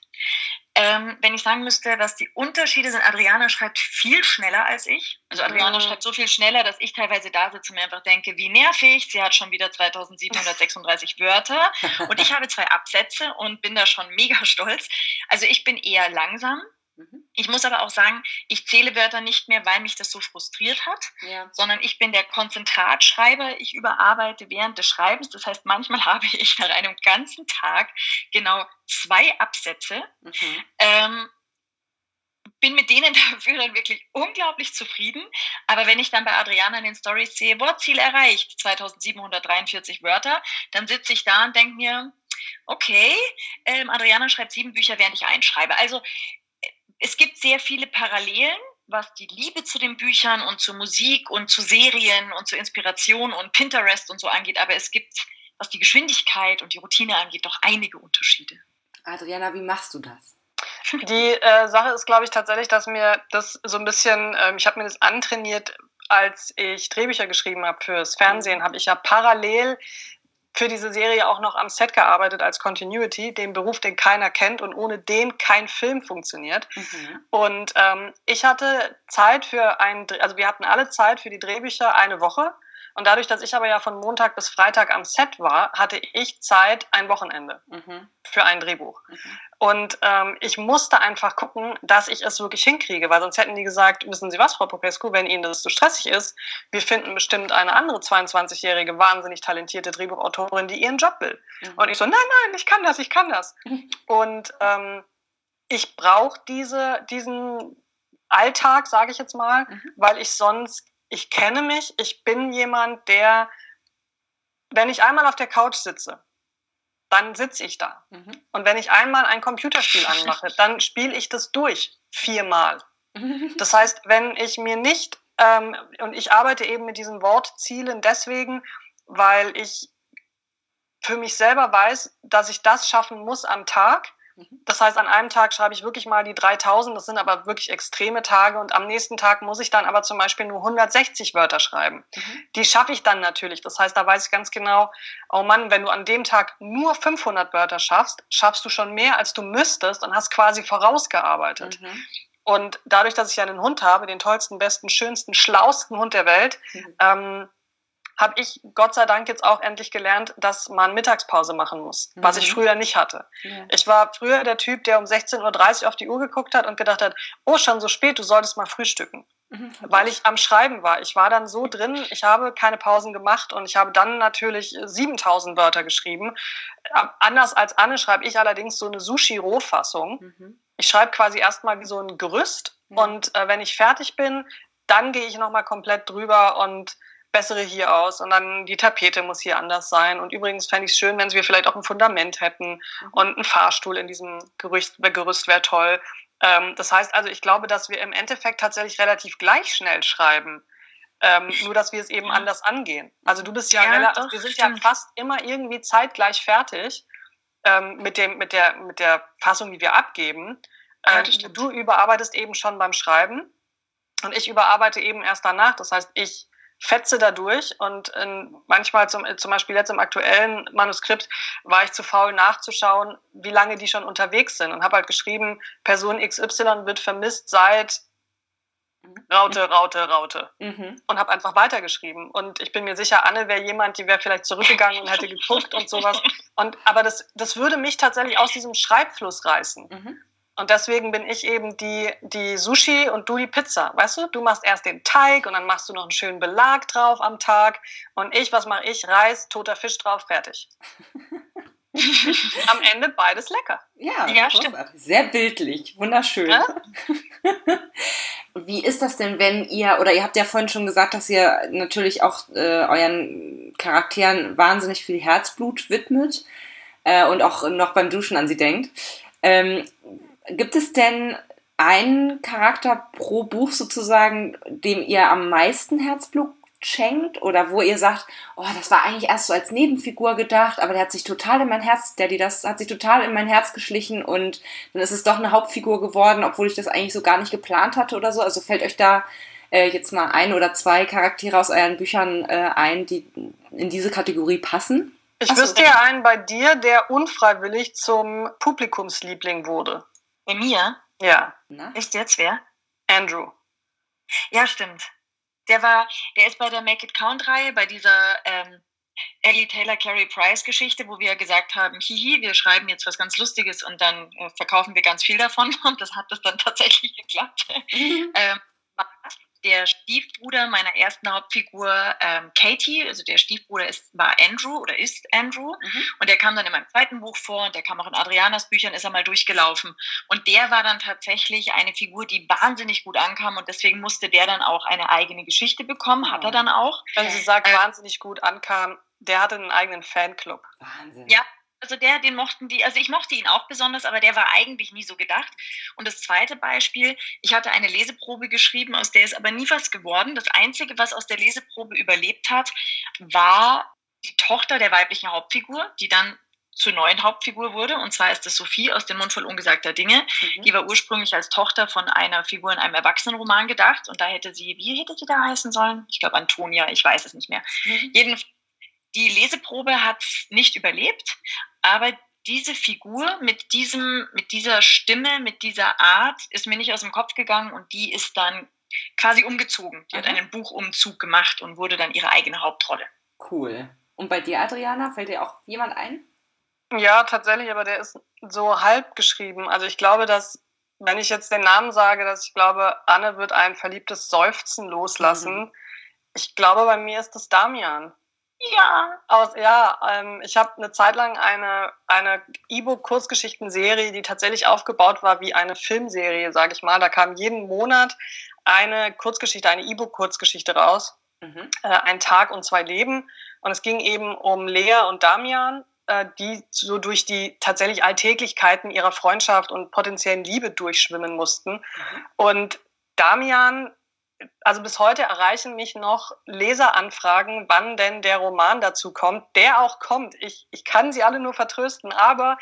Ähm, wenn ich sagen müsste, was die Unterschiede sind, Adriana schreibt viel schneller als ich. Also Adriana mhm. schreibt so viel schneller, dass ich teilweise da sitze und mir einfach denke, wie nervig, sie hat schon wieder 2736 Wörter und ich habe zwei Absätze und bin da schon mega stolz. Also ich bin eher langsam. Mhm. Ich muss aber auch sagen, ich zähle Wörter nicht mehr, weil mich das so frustriert hat, ja. sondern ich bin der Konzentratschreiber. Ich überarbeite während des Schreibens. Das heißt, manchmal habe ich nach einem ganzen Tag genau zwei Absätze. Mhm. Ähm, bin mit denen dafür dann wirklich unglaublich zufrieden. Aber wenn ich dann bei Adriana in den Stories sehe, Wortziel erreicht, 2743 Wörter, dann sitze ich da und denke mir, okay, ähm, Adriana schreibt sieben Bücher, während ich einschreibe. Also es gibt sehr viele Parallelen, was die Liebe zu den Büchern und zur Musik und zu Serien und zur Inspiration und Pinterest und so angeht, aber es gibt, was die Geschwindigkeit und die Routine angeht, doch einige Unterschiede. Adriana, wie machst du das? Die äh, Sache ist, glaube ich, tatsächlich, dass mir das so ein bisschen, ähm, ich habe mir das antrainiert, als ich Drehbücher geschrieben habe fürs Fernsehen, habe ich ja parallel für diese Serie auch noch am Set gearbeitet als Continuity, den Beruf, den keiner kennt und ohne den kein Film funktioniert. Mhm. Und ähm, ich hatte Zeit für ein, also wir hatten alle Zeit für die Drehbücher eine Woche Und dadurch, dass ich aber ja von Montag bis Freitag am Set war, hatte ich Zeit, ein Wochenende mhm. für ein Drehbuch. Mhm. Und ähm, ich musste einfach gucken, dass ich es wirklich hinkriege, weil sonst hätten die gesagt, wissen Sie was, Frau Popescu, wenn Ihnen das zu so stressig ist, wir finden bestimmt eine andere 22-jährige, wahnsinnig talentierte Drehbuchautorin, die ihren Job will. Mhm. Und ich so, nein, nein, ich kann das, ich kann das. Und ähm, ich brauche diese, diesen Alltag, sage ich jetzt mal, mhm. weil ich sonst, ich kenne mich, ich bin jemand, der, wenn ich einmal auf der Couch sitze, dann sitze ich da. Mhm. Und wenn ich einmal ein Computerspiel anmache, dann spiele ich das durch viermal. Das heißt, wenn ich mir nicht, ähm, und ich arbeite eben mit diesen Wortzielen deswegen, weil ich für mich selber weiß, dass ich das schaffen muss am Tag. Das heißt, an einem Tag schreibe ich wirklich mal die 3000, das sind aber wirklich extreme Tage und am nächsten Tag muss ich dann aber zum Beispiel nur 160 Wörter schreiben. Mhm. Die schaffe ich dann natürlich. Das heißt, da weiß ich ganz genau, oh Mann, wenn du an dem Tag nur 500 Wörter schaffst, schaffst du schon mehr, als du müsstest und hast quasi vorausgearbeitet. Mhm. Und dadurch, dass ich ja einen Hund habe, den tollsten, besten, schönsten, schlausten Hund der Welt, mhm. ähm, habe ich Gott sei Dank jetzt auch endlich gelernt, dass man Mittagspause machen muss, mhm. was ich mhm. früher nicht hatte. Ja. Ich war früher der Typ, der um 16.30 Uhr auf die Uhr geguckt hat und gedacht hat, oh, schon so spät, du solltest mal frühstücken. Mhm. Weil ich am Schreiben war. Ich war dann so drin, ich habe keine Pausen gemacht und ich habe dann natürlich 7000 Wörter geschrieben. Anders als Anne schreibe ich allerdings so eine Sushi-Rohfassung. Mhm. Ich schreibe quasi erstmal wie so ein Gerüst ja. und äh, wenn ich fertig bin, dann gehe ich nochmal komplett drüber und bessere hier aus und dann die Tapete muss hier anders sein. Und übrigens fände ich es schön, wenn wir vielleicht auch ein Fundament hätten mhm. und ein Fahrstuhl in diesem Gerüst, Gerüst wäre toll. Ähm, das heißt also, ich glaube, dass wir im Endeffekt tatsächlich relativ gleich schnell schreiben. Ähm, nur, dass wir es eben anders angehen. Also du bist ja, ja doch, wir sind stimmt. ja fast immer irgendwie zeitgleich fertig ähm, mit, dem, mit, der, mit der Fassung, die wir abgeben. Ja, ähm, du überarbeitest eben schon beim Schreiben und ich überarbeite eben erst danach. Das heißt, ich fetze dadurch und in, manchmal zum, zum Beispiel jetzt im aktuellen Manuskript war ich zu faul nachzuschauen, wie lange die schon unterwegs sind und habe halt geschrieben, Person XY wird vermisst seit Raute, Raute, Raute. Mhm. Und habe einfach weitergeschrieben. Und ich bin mir sicher, Anne wäre jemand, die wäre vielleicht zurückgegangen und hätte geguckt und sowas. Und, aber das, das würde mich tatsächlich aus diesem Schreibfluss reißen. Mhm. Und deswegen bin ich eben die, die Sushi und du die Pizza. Weißt du, du machst erst den Teig und dann machst du noch einen schönen Belag drauf am Tag. Und ich, was mache ich? Reis, toter Fisch drauf, fertig. am Ende beides lecker. Ja, ja stimmt. Sehr bildlich, wunderschön. Ja? Wie ist das denn, wenn ihr, oder ihr habt ja vorhin schon gesagt, dass ihr natürlich auch äh, euren Charakteren wahnsinnig viel Herzblut widmet äh, und auch noch beim Duschen an sie denkt. Ähm, Gibt es denn einen Charakter pro Buch sozusagen, dem ihr am meisten Herzblut schenkt oder wo ihr sagt, oh, das war eigentlich erst so als Nebenfigur gedacht, aber der hat sich total in mein Herz, der die das hat sich total in mein Herz geschlichen und dann ist es doch eine Hauptfigur geworden, obwohl ich das eigentlich so gar nicht geplant hatte oder so. Also fällt euch da äh, jetzt mal ein oder zwei Charaktere aus euren Büchern äh, ein, die in diese Kategorie passen? Ich Achso, wüsste ja einen bei dir, der unfreiwillig zum Publikumsliebling wurde. Bei mir? Ja. Na? Ist jetzt wer? Andrew. Ja, stimmt. Der war, der ist bei der Make It Count Reihe, bei dieser ähm, Ellie Taylor Carey Price Geschichte, wo wir gesagt haben, hihi, wir schreiben jetzt was ganz Lustiges und dann äh, verkaufen wir ganz viel davon und das hat das dann tatsächlich geklappt. Mhm. ähm, der Stiefbruder meiner ersten Hauptfigur, ähm, Katie, also der Stiefbruder ist, war Andrew oder ist Andrew. Mhm. Und der kam dann in meinem zweiten Buch vor und der kam auch in Adrianas Büchern, ist er mal durchgelaufen. Und der war dann tatsächlich eine Figur, die wahnsinnig gut ankam und deswegen musste der dann auch eine eigene Geschichte bekommen, hat er dann auch. Wenn sie sagt, äh, wahnsinnig gut ankam, der hatte einen eigenen Fanclub. Wahnsinn. Ja, also der, den mochten die, also ich mochte ihn auch besonders, aber der war eigentlich nie so gedacht. Und das zweite Beispiel, ich hatte eine Leseprobe geschrieben, aus der ist aber nie was geworden. Das Einzige, was aus der Leseprobe überlebt hat, war die Tochter der weiblichen Hauptfigur, die dann zur neuen Hauptfigur wurde. Und zwar ist das Sophie aus dem Mund voll ungesagter Dinge. Mhm. Die war ursprünglich als Tochter von einer Figur in einem Erwachsenenroman gedacht. Und da hätte sie, wie hätte sie da heißen sollen? Ich glaube Antonia, ich weiß es nicht mehr. Mhm. Jedenfalls die Leseprobe hat nicht überlebt, aber diese Figur mit diesem, mit dieser Stimme, mit dieser Art ist mir nicht aus dem Kopf gegangen und die ist dann quasi umgezogen. Die mhm. hat einen Buchumzug gemacht und wurde dann ihre eigene Hauptrolle. Cool. Und bei dir, Adriana, fällt dir auch jemand ein? Ja, tatsächlich, aber der ist so halb geschrieben. Also ich glaube, dass, wenn ich jetzt den Namen sage, dass ich glaube, Anne wird ein verliebtes Seufzen loslassen. Mhm. Ich glaube, bei mir ist das Damian. Ja. Aus, ja, ähm, ich habe eine Zeit lang eine, eine E-Book-Kurzgeschichtenserie, die tatsächlich aufgebaut war wie eine Filmserie, sage ich mal. Da kam jeden Monat eine Kurzgeschichte, eine E-Book-Kurzgeschichte raus. Mhm. Äh, ein Tag und zwei Leben. Und es ging eben um Lea und Damian, äh, die so durch die tatsächlich Alltäglichkeiten ihrer Freundschaft und potenziellen Liebe durchschwimmen mussten. Mhm. Und Damian also bis heute erreichen mich noch Leseranfragen, wann denn der Roman dazu kommt, der auch kommt. Ich, ich kann sie alle nur vertrösten, aber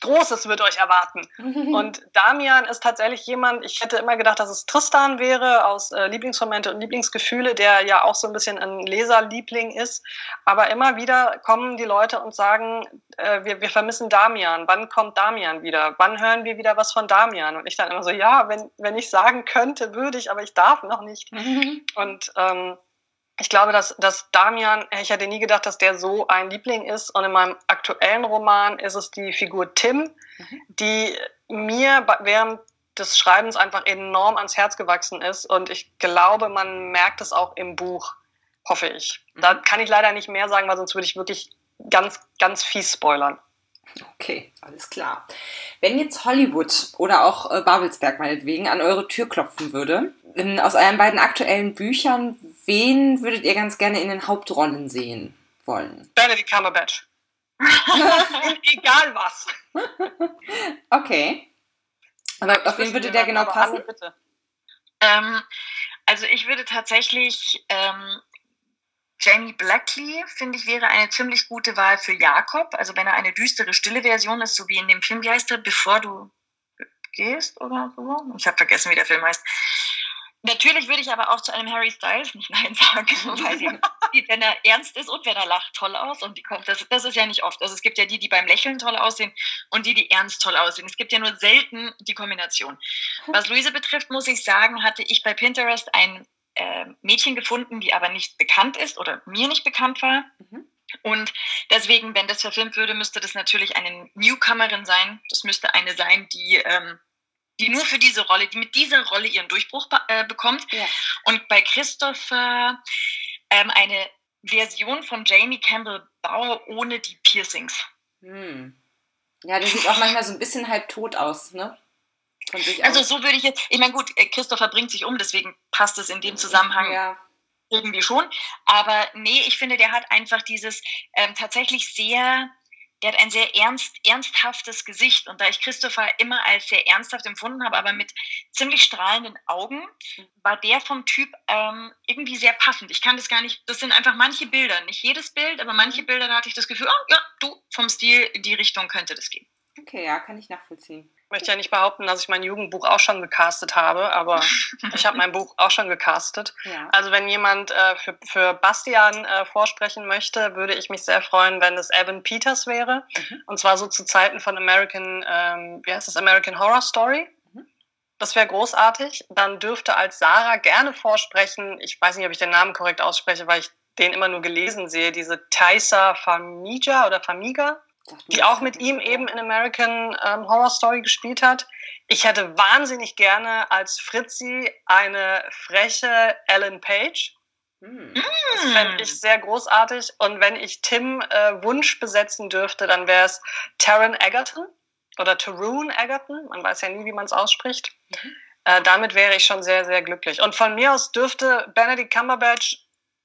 Großes wird euch erwarten. Und Damian ist tatsächlich jemand, ich hätte immer gedacht, dass es Tristan wäre aus äh, Lieblingsmomente und Lieblingsgefühle, der ja auch so ein bisschen ein Leserliebling ist. Aber immer wieder kommen die Leute und sagen, äh, wir, wir vermissen Damian. Wann kommt Damian wieder? Wann hören wir wieder was von Damian? Und ich dann immer so, ja, wenn, wenn ich sagen könnte, würde ich, aber ich darf noch nicht. und ähm, ich glaube, dass, dass Damian, ich hätte nie gedacht, dass der so ein Liebling ist. Und in meinem aktuellen Roman ist es die Figur Tim, mhm. die mir während des Schreibens einfach enorm ans Herz gewachsen ist. Und ich glaube, man merkt es auch im Buch, hoffe ich. Mhm. Da kann ich leider nicht mehr sagen, weil sonst würde ich wirklich ganz, ganz fies spoilern. Okay, alles klar. Wenn jetzt Hollywood oder auch äh, Babelsberg meinetwegen an eure Tür klopfen würde, in, aus euren beiden aktuellen Büchern, wen würdet ihr ganz gerne in den Hauptrollen sehen wollen? Benedict Cumberbatch. Egal was. okay. Aber auf wen würde der genau passen? Ähm, also ich würde tatsächlich ähm, Jamie Blackley, finde ich, wäre eine ziemlich gute Wahl für Jakob. Also wenn er eine düstere, stille Version ist, so wie in dem Film, wie heißt er, bevor du gehst oder so? Ich habe vergessen, wie der Film heißt. Natürlich würde ich aber auch zu einem Harry Styles nicht Nein sagen, weil wenn er ernst ist und wenn er lacht, toll aus. Und die kommt, das, das ist ja nicht oft. Also es gibt ja die, die beim Lächeln toll aussehen und die, die ernst toll aussehen. Es gibt ja nur selten die Kombination. Was Luise betrifft, muss ich sagen, hatte ich bei Pinterest ein äh, Mädchen gefunden, die aber nicht bekannt ist oder mir nicht bekannt war. Mhm. Und deswegen, wenn das verfilmt würde, müsste das natürlich eine Newcomerin sein. Das müsste eine sein, die, ähm, die nur für diese Rolle, die mit dieser Rolle ihren Durchbruch äh, bekommt. Ja. Und bei Christopher ähm, eine Version von Jamie Campbell Bauer ohne die Piercings. Hm. Ja, der sieht auch manchmal so ein bisschen halb tot aus, ne? Also so würde ich jetzt, ich meine gut, äh, Christopher bringt sich um, deswegen passt es in dem Zusammenhang ja. irgendwie schon. Aber nee, ich finde, der hat einfach dieses ähm, tatsächlich sehr, der hat ein sehr ernst, ernsthaftes Gesicht. Und da ich Christopher immer als sehr ernsthaft empfunden habe, aber mit ziemlich strahlenden Augen, war der vom Typ ähm, irgendwie sehr passend. Ich kann das gar nicht, das sind einfach manche Bilder, nicht jedes Bild, aber manche Bilder, da hatte ich das Gefühl, oh ja, du, vom Stil in die Richtung könnte das gehen. Okay, ja, kann ich nachvollziehen. Ich möchte ja nicht behaupten, dass ich mein Jugendbuch auch schon gecastet habe, aber ich habe mein Buch auch schon gecastet. Ja. Also wenn jemand äh, für, für Bastian äh, vorsprechen möchte, würde ich mich sehr freuen, wenn es Evan Peters wäre. Mhm. Und zwar so zu Zeiten von American, ähm, wie heißt das, American Horror Story. Mhm. Das wäre großartig. Dann dürfte als Sarah gerne vorsprechen, ich weiß nicht, ob ich den Namen korrekt ausspreche, weil ich den immer nur gelesen sehe, diese Taisa Famiga oder Famiga die auch mit ihm eben in American ähm, Horror Story gespielt hat. Ich hätte wahnsinnig gerne als Fritzi eine freche Ellen Page. Mm. Das fände ich sehr großartig. Und wenn ich Tim äh, Wunsch besetzen dürfte, dann wäre es Taron Egerton oder Tarun Egerton. Man weiß ja nie, wie man es ausspricht. Mhm. Äh, damit wäre ich schon sehr, sehr glücklich. Und von mir aus dürfte Benedict Cumberbatch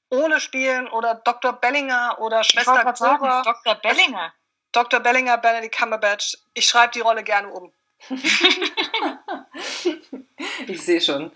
ohne spielen oder Dr. Bellinger oder Schwester Cora. Dr. Bellinger. Dr. Bellinger, Benedict Cumberbatch, ich schreibe die Rolle gerne um. ich sehe schon.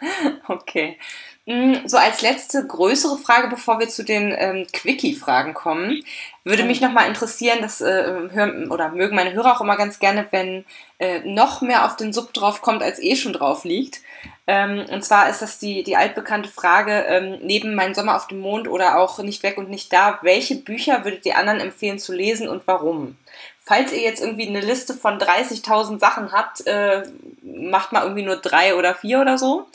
Okay. Mm, so als letzte größere Frage, bevor wir zu den ähm, Quickie-Fragen kommen, würde mich nochmal interessieren, das äh, hören oder mögen meine Hörer auch immer ganz gerne, wenn äh, noch mehr auf den Sub drauf kommt, als eh schon drauf liegt. Ähm, und zwar ist das die, die altbekannte Frage, ähm, neben Mein Sommer auf dem Mond oder auch Nicht weg und nicht da, welche Bücher würdet ihr anderen empfehlen zu lesen und warum? Falls ihr jetzt irgendwie eine Liste von 30.000 Sachen habt, äh, macht mal irgendwie nur drei oder vier oder so.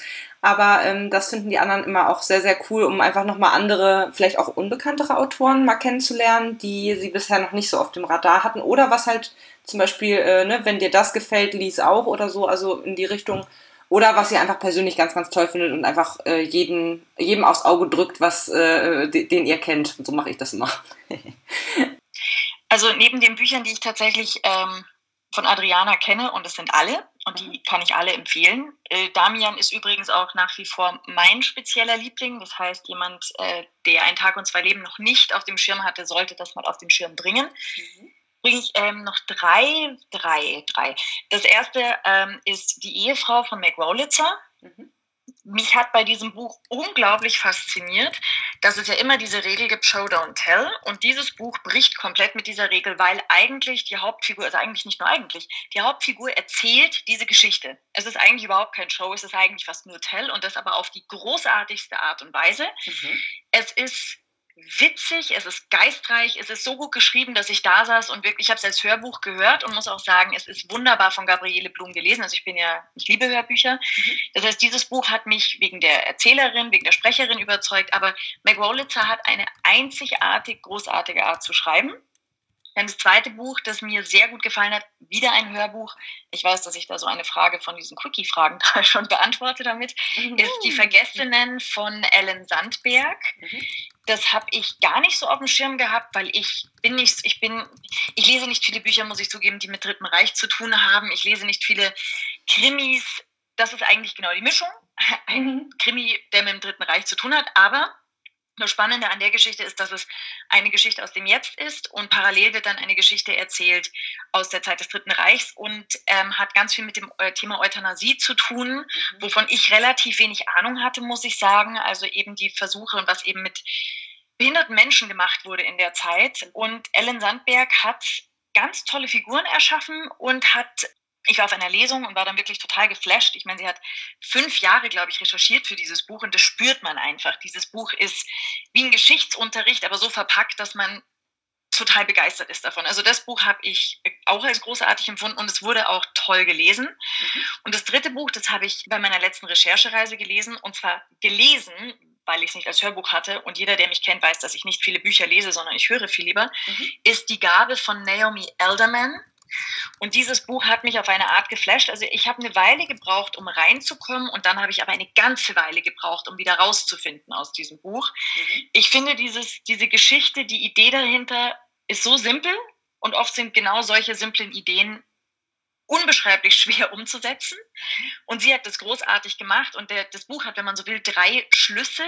Aber ähm, das finden die anderen immer auch sehr, sehr cool, um einfach nochmal andere, vielleicht auch unbekanntere Autoren mal kennenzulernen, die sie bisher noch nicht so auf dem Radar hatten. Oder was halt zum Beispiel, äh, ne, wenn dir das gefällt, lies auch oder so, also in die Richtung. Oder was ihr einfach persönlich ganz, ganz toll findet und einfach äh, jeden, jedem aufs Auge drückt, was, äh, den ihr kennt. Und so mache ich das immer. also neben den Büchern, die ich tatsächlich ähm, von Adriana kenne, und es sind alle, und die mhm. kann ich alle empfehlen. Äh, Damian ist übrigens auch nach wie vor mein spezieller Liebling. Das heißt, jemand, äh, der ein Tag und zwei Leben noch nicht auf dem Schirm hatte, sollte das mal auf den Schirm bringen. Mhm. Bringe ich ähm, noch drei, drei, drei. Das erste ähm, ist die Ehefrau von Meg Rowlitzer. Mhm mich hat bei diesem Buch unglaublich fasziniert, dass es ja immer diese Regel gibt, Show, Don't Tell. Und dieses Buch bricht komplett mit dieser Regel, weil eigentlich die Hauptfigur, also eigentlich nicht nur eigentlich, die Hauptfigur erzählt diese Geschichte. Es ist eigentlich überhaupt kein Show, es ist eigentlich fast nur Tell und das aber auf die großartigste Art und Weise. Mhm. Es ist witzig, es ist geistreich, es ist so gut geschrieben, dass ich da saß und wirklich, ich habe es als Hörbuch gehört und muss auch sagen, es ist wunderbar von Gabriele Blum gelesen. Also ich bin ja, ich liebe Hörbücher. Mhm. Das heißt, dieses Buch hat mich wegen der Erzählerin, wegen der Sprecherin überzeugt, aber Meg Wolitzer hat eine einzigartig großartige Art zu schreiben. Dann das zweite Buch, das mir sehr gut gefallen hat, wieder ein Hörbuch. Ich weiß, dass ich da so eine Frage von diesen Quickie-Fragen schon beantworte damit, mhm. ist Die Vergessenen von Ellen Sandberg. Mhm. Das habe ich gar nicht so auf dem Schirm gehabt, weil ich bin nicht, ich bin, ich lese nicht viele Bücher, muss ich zugeben, die mit Dritten Reich zu tun haben. Ich lese nicht viele Krimis. Das ist eigentlich genau die Mischung. Ein mhm. Krimi, der mit dem Dritten Reich zu tun hat, aber das Spannende an der Geschichte ist, dass es eine Geschichte aus dem Jetzt ist und parallel wird dann eine Geschichte erzählt aus der Zeit des Dritten Reichs und ähm, hat ganz viel mit dem äh, Thema Euthanasie zu tun, mhm. wovon ich relativ wenig Ahnung hatte, muss ich sagen. Also eben die Versuche und was eben mit behinderten Menschen gemacht wurde in der Zeit. Und Ellen Sandberg hat ganz tolle Figuren erschaffen und hat ich war auf einer Lesung und war dann wirklich total geflasht. Ich meine, sie hat fünf Jahre, glaube ich, recherchiert für dieses Buch und das spürt man einfach. Dieses Buch ist wie ein Geschichtsunterricht, aber so verpackt, dass man total begeistert ist davon. Also das Buch habe ich auch als großartig empfunden und es wurde auch toll gelesen. Mhm. Und das dritte Buch, das habe ich bei meiner letzten Recherchereise gelesen und zwar gelesen, weil ich es nicht als Hörbuch hatte und jeder, der mich kennt, weiß, dass ich nicht viele Bücher lese, sondern ich höre viel lieber, mhm. ist Die Gabe von Naomi Elderman. Und dieses Buch hat mich auf eine Art geflasht. Also ich habe eine Weile gebraucht, um reinzukommen und dann habe ich aber eine ganze Weile gebraucht, um wieder rauszufinden aus diesem Buch. Mhm. Ich finde dieses, diese Geschichte, die Idee dahinter ist so simpel und oft sind genau solche simplen Ideen unbeschreiblich schwer umzusetzen. Mhm. Und sie hat das großartig gemacht. Und der, das Buch hat, wenn man so will, drei Schlüsse.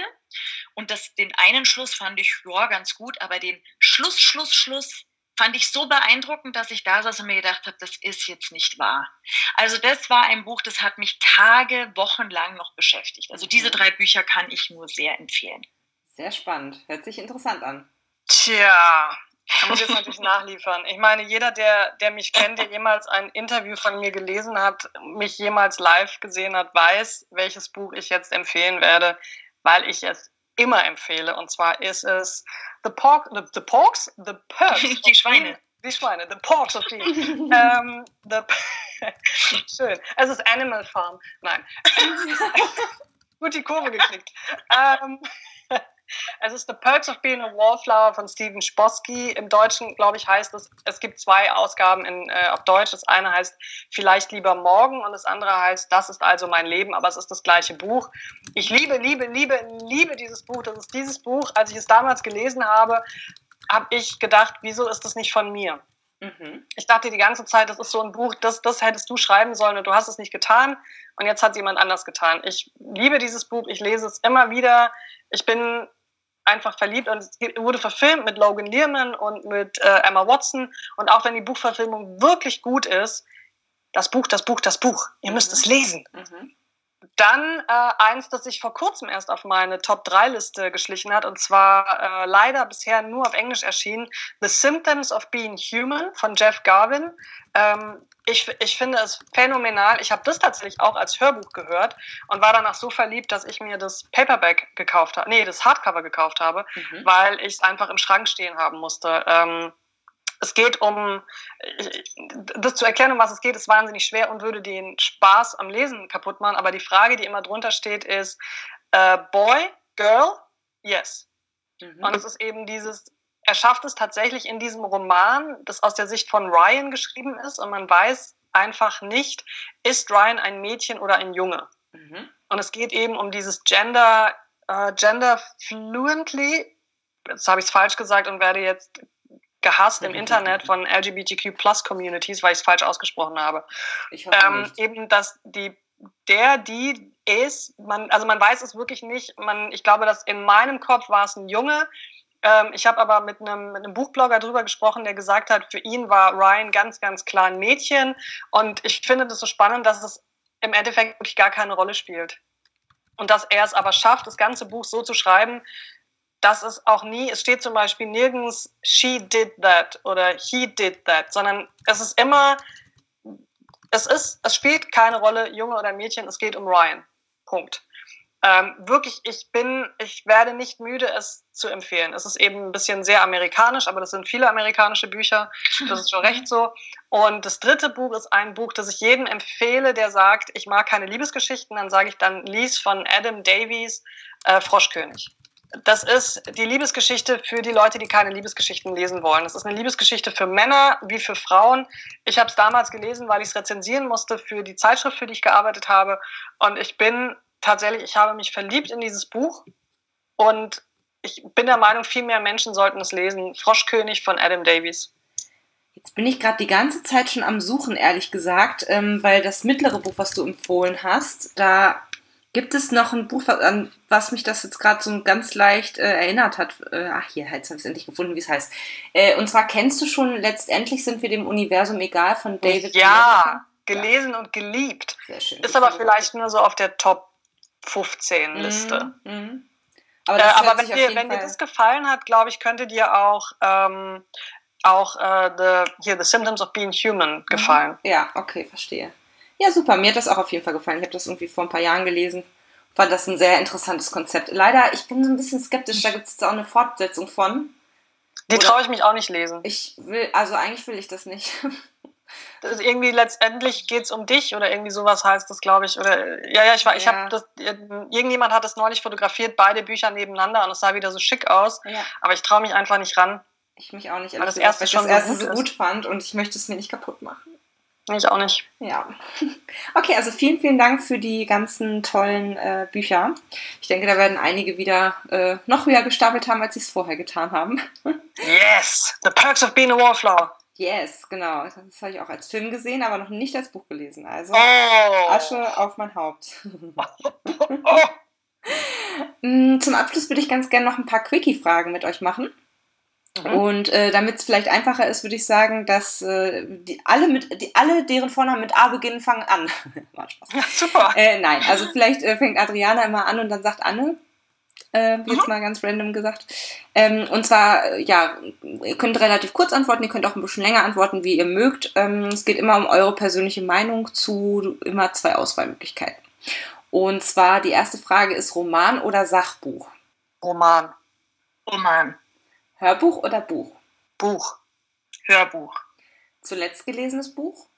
Und das, den einen Schluss fand ich ja ganz gut, aber den Schluss, Schluss, Schluss, fand ich so beeindruckend, dass ich da saß und mir gedacht habe, das ist jetzt nicht wahr. Also das war ein Buch, das hat mich Tage, Wochen lang noch beschäftigt. Also diese mhm. drei Bücher kann ich nur sehr empfehlen. Sehr spannend. Hört sich interessant an. Tja, da muss ich jetzt natürlich nachliefern. Ich meine, jeder, der, der mich kennt, der jemals ein Interview von mir gelesen hat, mich jemals live gesehen hat, weiß, welches Buch ich jetzt empfehlen werde, weil ich es immer empfehle. Und zwar ist es The, Pork, the, the Porks, The Perks. Die Schweine. Die Schweine, The Porks of the. ähm, the Schön. Es ist Animal Farm. Nein. Gut die Kurve gekriegt. ähm, es ist The Perks of Being a Wallflower von Stephen Sposky. Im Deutschen, glaube ich, heißt es, es gibt zwei Ausgaben in, äh, auf Deutsch. Das eine heißt Vielleicht lieber morgen und das andere heißt Das ist also mein Leben, aber es ist das gleiche Buch. Ich liebe, liebe, liebe, liebe dieses Buch. Das ist dieses Buch. Als ich es damals gelesen habe, habe ich gedacht, wieso ist das nicht von mir? Mhm. Ich dachte die ganze Zeit, das ist so ein Buch, das, das hättest du schreiben sollen und du hast es nicht getan und jetzt hat es jemand anders getan. Ich liebe dieses Buch, ich lese es immer wieder. Ich bin einfach verliebt und es wurde verfilmt mit Logan Learman und mit äh, Emma Watson und auch wenn die Buchverfilmung wirklich gut ist, das Buch, das Buch, das Buch, ihr müsst mhm. es lesen. Mhm. Dann äh, eins, das sich vor kurzem erst auf meine Top-3-Liste geschlichen hat, und zwar äh, leider bisher nur auf Englisch erschienen, The Symptoms of Being Human von Jeff Garvin. Ähm, ich, ich finde es phänomenal. Ich habe das tatsächlich auch als Hörbuch gehört und war danach so verliebt, dass ich mir das Paperback gekauft habe, nee, das Hardcover gekauft habe, mhm. weil ich es einfach im Schrank stehen haben musste. Ähm, es geht um, das zu erklären, um was es geht, ist wahnsinnig schwer und würde den Spaß am Lesen kaputt machen. Aber die Frage, die immer drunter steht, ist äh, Boy, Girl, yes. Mhm. Und es ist eben dieses, er schafft es tatsächlich in diesem Roman, das aus der Sicht von Ryan geschrieben ist und man weiß einfach nicht, ist Ryan ein Mädchen oder ein Junge. Mhm. Und es geht eben um dieses Gender, uh, Gender Fluently, jetzt habe ich es falsch gesagt und werde jetzt gehasst im Internet von LGBTQ Plus Communities, weil ich es falsch ausgesprochen habe. Ich ähm, eben, dass die der, die ist, man, also man weiß es wirklich nicht. Man, ich glaube, dass in meinem Kopf war es ein Junge. Ähm, ich habe aber mit einem, mit einem Buchblogger drüber gesprochen, der gesagt hat, für ihn war Ryan ganz, ganz klar ein Mädchen. Und ich finde das so spannend, dass es im Endeffekt wirklich gar keine Rolle spielt. Und dass er es aber schafft, das ganze Buch so zu schreiben, dass es auch nie, es steht zum Beispiel nirgends she did that oder he did that, sondern es ist immer, es ist, es spielt keine Rolle, Junge oder Mädchen, es geht um Ryan. Punkt. Ähm, wirklich, ich bin, ich werde nicht müde, es zu empfehlen. Es ist eben ein bisschen sehr amerikanisch, aber das sind viele amerikanische Bücher. Das ist schon recht so. Und das dritte Buch ist ein Buch, das ich jedem empfehle, der sagt, ich mag keine Liebesgeschichten. Dann sage ich dann, lies von Adam Davies äh, Froschkönig das ist die Liebesgeschichte für die Leute, die keine Liebesgeschichten lesen wollen. Das ist eine Liebesgeschichte für Männer wie für Frauen. Ich habe es damals gelesen, weil ich es rezensieren musste für die Zeitschrift, für die ich gearbeitet habe. Und ich bin tatsächlich, ich habe mich verliebt in dieses Buch. Und ich bin der Meinung, viel mehr Menschen sollten es lesen. Froschkönig von Adam Davies. Jetzt bin ich gerade die ganze Zeit schon am Suchen, ehrlich gesagt, ähm, weil das mittlere Buch, was du empfohlen hast, da Gibt es noch ein Buch, an was mich das jetzt gerade so ganz leicht äh, erinnert hat? Äh, ach, hier, jetzt habe ich es endlich gefunden, wie es heißt. Äh, und zwar kennst du schon, letztendlich sind wir dem Universum egal von David Ja, gelesen ja. und geliebt. Sehr schön. Ist aber vielleicht nur so auf der Top 15 mhm, Liste. Mhm, Aber, äh, aber wenn, dir, wenn dir das gefallen hat, glaube ich, könnte dir auch, ähm, auch äh, the, hier, The Symptoms of Being Human mhm. gefallen. Ja, okay, verstehe. Ja, super. Mir hat das auch auf jeden Fall gefallen. Ich habe das irgendwie vor ein paar Jahren gelesen. Fand das ein sehr interessantes Konzept. Leider, ich bin so ein bisschen skeptisch. Da gibt es jetzt auch eine Fortsetzung von. Die traue ich mich auch nicht lesen. Ich will, also eigentlich will ich das nicht. Das ist irgendwie letztendlich geht es um dich oder irgendwie sowas heißt das, glaube ich. Oder ja, ja, ich war, ich habe das. Irgendjemand hat das neulich fotografiert, beide Bücher nebeneinander und es sah wieder so schick aus. Ja. Aber ich traue mich einfach nicht ran. Ich mich auch nicht. Weil das erste schon das erste so gut fand und ich möchte es mir nicht kaputt machen. Ich auch nicht. Ja. Okay, also vielen, vielen Dank für die ganzen tollen äh, Bücher. Ich denke, da werden einige wieder äh, noch höher gestapelt haben, als sie es vorher getan haben. yes! The Perks of Being a Wallflower. Yes, genau. Das habe ich auch als Film gesehen, aber noch nicht als Buch gelesen. Also oh. Asche auf mein Haupt. oh. Zum Abschluss würde ich ganz gerne noch ein paar Quickie-Fragen mit euch machen. Mhm. Und äh, damit es vielleicht einfacher ist, würde ich sagen, dass äh, die, alle, mit, die, alle, deren Vornamen mit A beginnen, fangen an. ja, super. Äh, nein, also vielleicht äh, fängt Adriana immer an und dann sagt Anne. Äh, jetzt mhm. mal ganz random gesagt. Ähm, und zwar, äh, ja, ihr könnt relativ kurz antworten, ihr könnt auch ein bisschen länger antworten, wie ihr mögt. Ähm, es geht immer um eure persönliche Meinung zu immer zwei Auswahlmöglichkeiten. Und zwar die erste Frage ist Roman oder Sachbuch? Roman. Roman. Hörbuch oder Buch? Buch. Hörbuch. Zuletzt gelesenes Buch?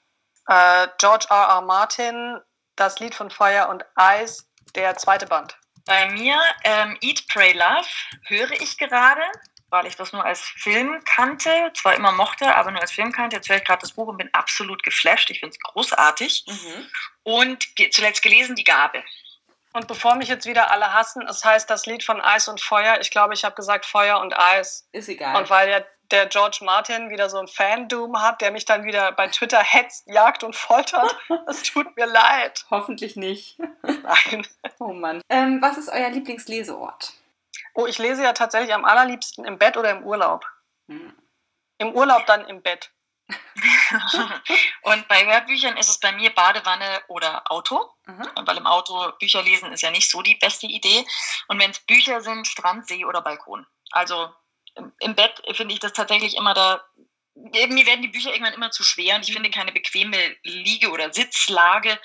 Äh, George R. R. Martin, Das Lied von Feuer und Eis, der zweite Band. Bei mir ähm, Eat, Pray, Love höre ich gerade, weil ich das nur als Film kannte, zwar immer mochte, aber nur als Film kannte. Jetzt höre ich gerade das Buch und bin absolut geflasht. Ich finde es großartig. Mhm. Und ge zuletzt gelesen Die Gabe. Und bevor mich jetzt wieder alle hassen, es heißt das Lied von Eis und Feuer. Ich glaube, ich habe gesagt Feuer und Eis. Ist egal. Und weil der, der George Martin wieder so ein Fandom hat, der mich dann wieder bei Twitter hetzt, jagt und foltert, es tut mir leid. Hoffentlich nicht. Nein. Oh Mann. Ähm, was ist euer Lieblingsleseort? Oh, ich lese ja tatsächlich am allerliebsten im Bett oder im Urlaub. Hm. Im Urlaub dann im Bett. und bei Hörbüchern ist es bei mir Badewanne oder Auto, mhm. weil im Auto Bücher lesen ist ja nicht so die beste Idee. Und wenn es Bücher sind, Strand, See oder Balkon. Also im Bett finde ich das tatsächlich immer da. Mir werden die Bücher irgendwann immer zu schwer und ich finde keine bequeme Liege- oder Sitzlage.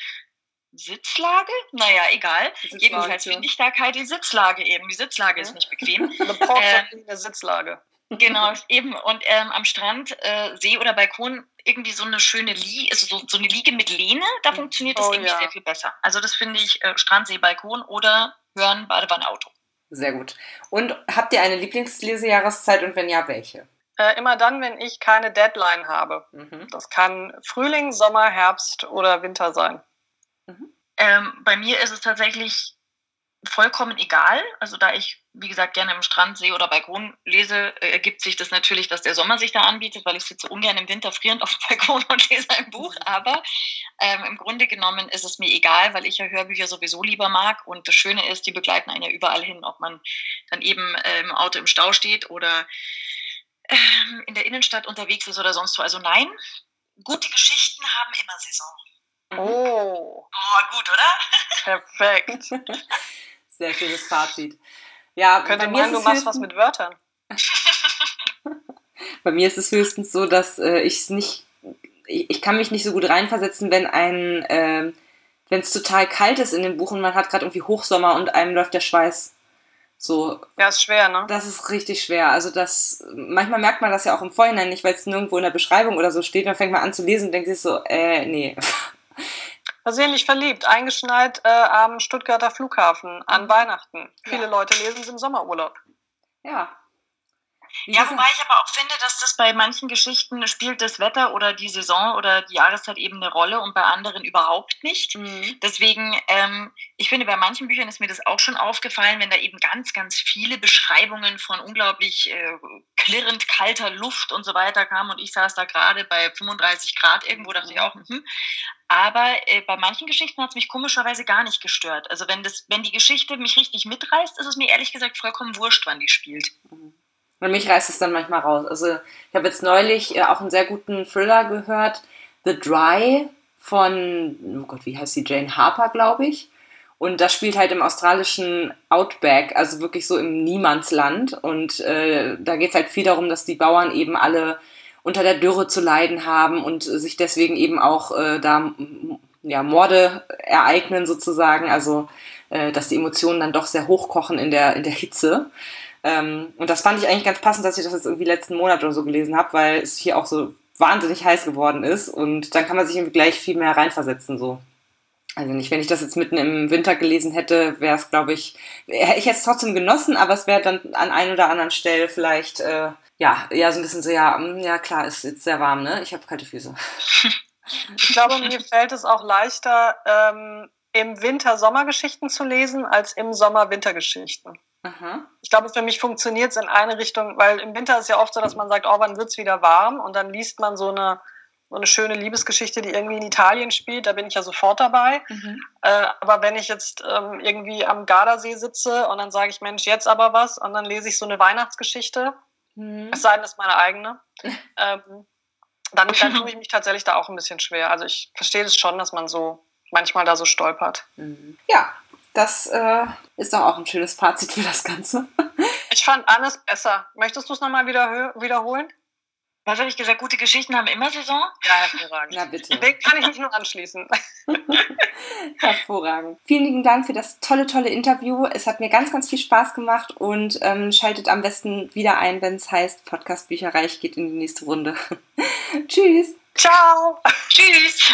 Sitzlage? Naja, egal. Jedenfalls finde ich da keine Sitzlage eben. Die Sitzlage ist nicht bequem. Eine ähm, Sitzlage. Genau, eben. Und ähm, am Strand, äh, See oder Balkon irgendwie so eine schöne Liege, also so, so eine Liege mit Lehne, da mhm. funktioniert das oh, irgendwie ja. sehr viel besser. Also das finde ich äh, Strand, See, Balkon oder Hören, Badewanne, Auto. Sehr gut. Und habt ihr eine Lieblingslesejahreszeit und wenn ja, welche? Äh, immer dann, wenn ich keine Deadline habe. Mhm. Das kann Frühling, Sommer, Herbst oder Winter sein. Mhm. Ähm, bei mir ist es tatsächlich vollkommen egal. Also da ich, wie gesagt, gerne im Strand, See oder Balkon lese, äh, ergibt sich das natürlich, dass der Sommer sich da anbietet, weil ich sitze ungern im Winter frierend auf dem Balkon und lese ein Buch. Aber ähm, im Grunde genommen ist es mir egal, weil ich ja Hörbücher sowieso lieber mag. Und das Schöne ist, die begleiten einen ja überall hin, ob man dann eben äh, im Auto im Stau steht oder äh, in der Innenstadt unterwegs ist oder sonst wo. Also nein, gute Geschichten haben immer Saison. Oh. Oh, gut, oder? Perfekt. Sehr schönes Fazit. Ja, könnte meinen, du machst was mit Wörtern. bei mir ist es höchstens so, dass äh, ich es nicht, ich, ich, kann mich nicht so gut reinversetzen, wenn ein, äh, wenn es total kalt ist in dem Buch und man hat gerade irgendwie Hochsommer und einem läuft der Schweiß. So. Ja, ist schwer, ne? Das ist richtig schwer. Also das, manchmal merkt man das ja auch im Vorhinein nicht, weil es nirgendwo in der Beschreibung oder so steht. Dann fängt man an zu lesen und denkt sich so, äh, nee. Versehentlich verliebt, eingeschneit äh, am Stuttgarter Flughafen an mhm. Weihnachten. Viele ja. Leute lesen es im Sommerurlaub. Ja, ja, wobei ich aber auch finde, dass das bei manchen Geschichten spielt das Wetter oder die Saison oder die Jahreszeit eben eine Rolle und bei anderen überhaupt nicht. Mhm. Deswegen, ähm, ich finde, bei manchen Büchern ist mir das auch schon aufgefallen, wenn da eben ganz, ganz viele Beschreibungen von unglaublich äh, klirrend kalter Luft und so weiter kamen und ich saß da gerade bei 35 Grad irgendwo, dachte ich auch, hm. Aber äh, bei manchen Geschichten hat es mich komischerweise gar nicht gestört. Also wenn, das, wenn die Geschichte mich richtig mitreißt, ist es mir ehrlich gesagt vollkommen wurscht, wann die spielt. Mhm. Und mich reißt es dann manchmal raus. Also ich habe jetzt neulich äh, auch einen sehr guten Thriller gehört, The Dry von, oh Gott, wie heißt sie, Jane Harper, glaube ich. Und das spielt halt im australischen Outback, also wirklich so im Niemandsland. Und äh, da geht es halt viel darum, dass die Bauern eben alle unter der Dürre zu leiden haben und sich deswegen eben auch äh, da ja, Morde ereignen sozusagen. Also äh, dass die Emotionen dann doch sehr hochkochen in der, in der Hitze. Ähm, und das fand ich eigentlich ganz passend, dass ich das jetzt irgendwie letzten Monat oder so gelesen habe, weil es hier auch so wahnsinnig heiß geworden ist und dann kann man sich irgendwie gleich viel mehr reinversetzen so. Also nicht, wenn ich das jetzt mitten im Winter gelesen hätte, wäre es, glaube ich, hätte ich es trotzdem genossen, aber es wäre dann an ein oder anderen Stelle vielleicht, äh, ja, ja, so ein bisschen so, ja, mm, ja klar, ist jetzt sehr warm, ne? Ich habe kalte Füße. Ich glaube, mir fällt es auch leichter, ähm, im Winter Sommergeschichten zu lesen, als im Sommer Wintergeschichten. Aha. Ich glaube, für mich funktioniert es in eine Richtung, weil im Winter ist ja oft so, dass man sagt, oh, wann wird es wieder warm? Und dann liest man so eine, so eine schöne Liebesgeschichte, die irgendwie in Italien spielt. Da bin ich ja sofort dabei. Mhm. Äh, aber wenn ich jetzt ähm, irgendwie am Gardasee sitze und dann sage ich, Mensch, jetzt aber was, und dann lese ich so eine Weihnachtsgeschichte, mhm. es sei denn, es ist meine eigene, ähm, dann, dann tue ich mich tatsächlich da auch ein bisschen schwer. Also ich verstehe das schon, dass man so manchmal da so stolpert. Mhm. Ja, das äh, ist doch auch ein schönes Fazit für das Ganze. ich fand Annes besser. Möchtest du es nochmal wieder wiederholen? Was habe ich gesagt? Gute Geschichten haben immer Saison? Ja, hervorragend. Ja, bitte. Den kann ich mich nur anschließen. hervorragend. Vielen lieben Dank für das tolle, tolle Interview. Es hat mir ganz, ganz viel Spaß gemacht und ähm, schaltet am besten wieder ein, wenn es heißt, Podcast Bücherreich geht in die nächste Runde. Tschüss. Ciao. Tschüss.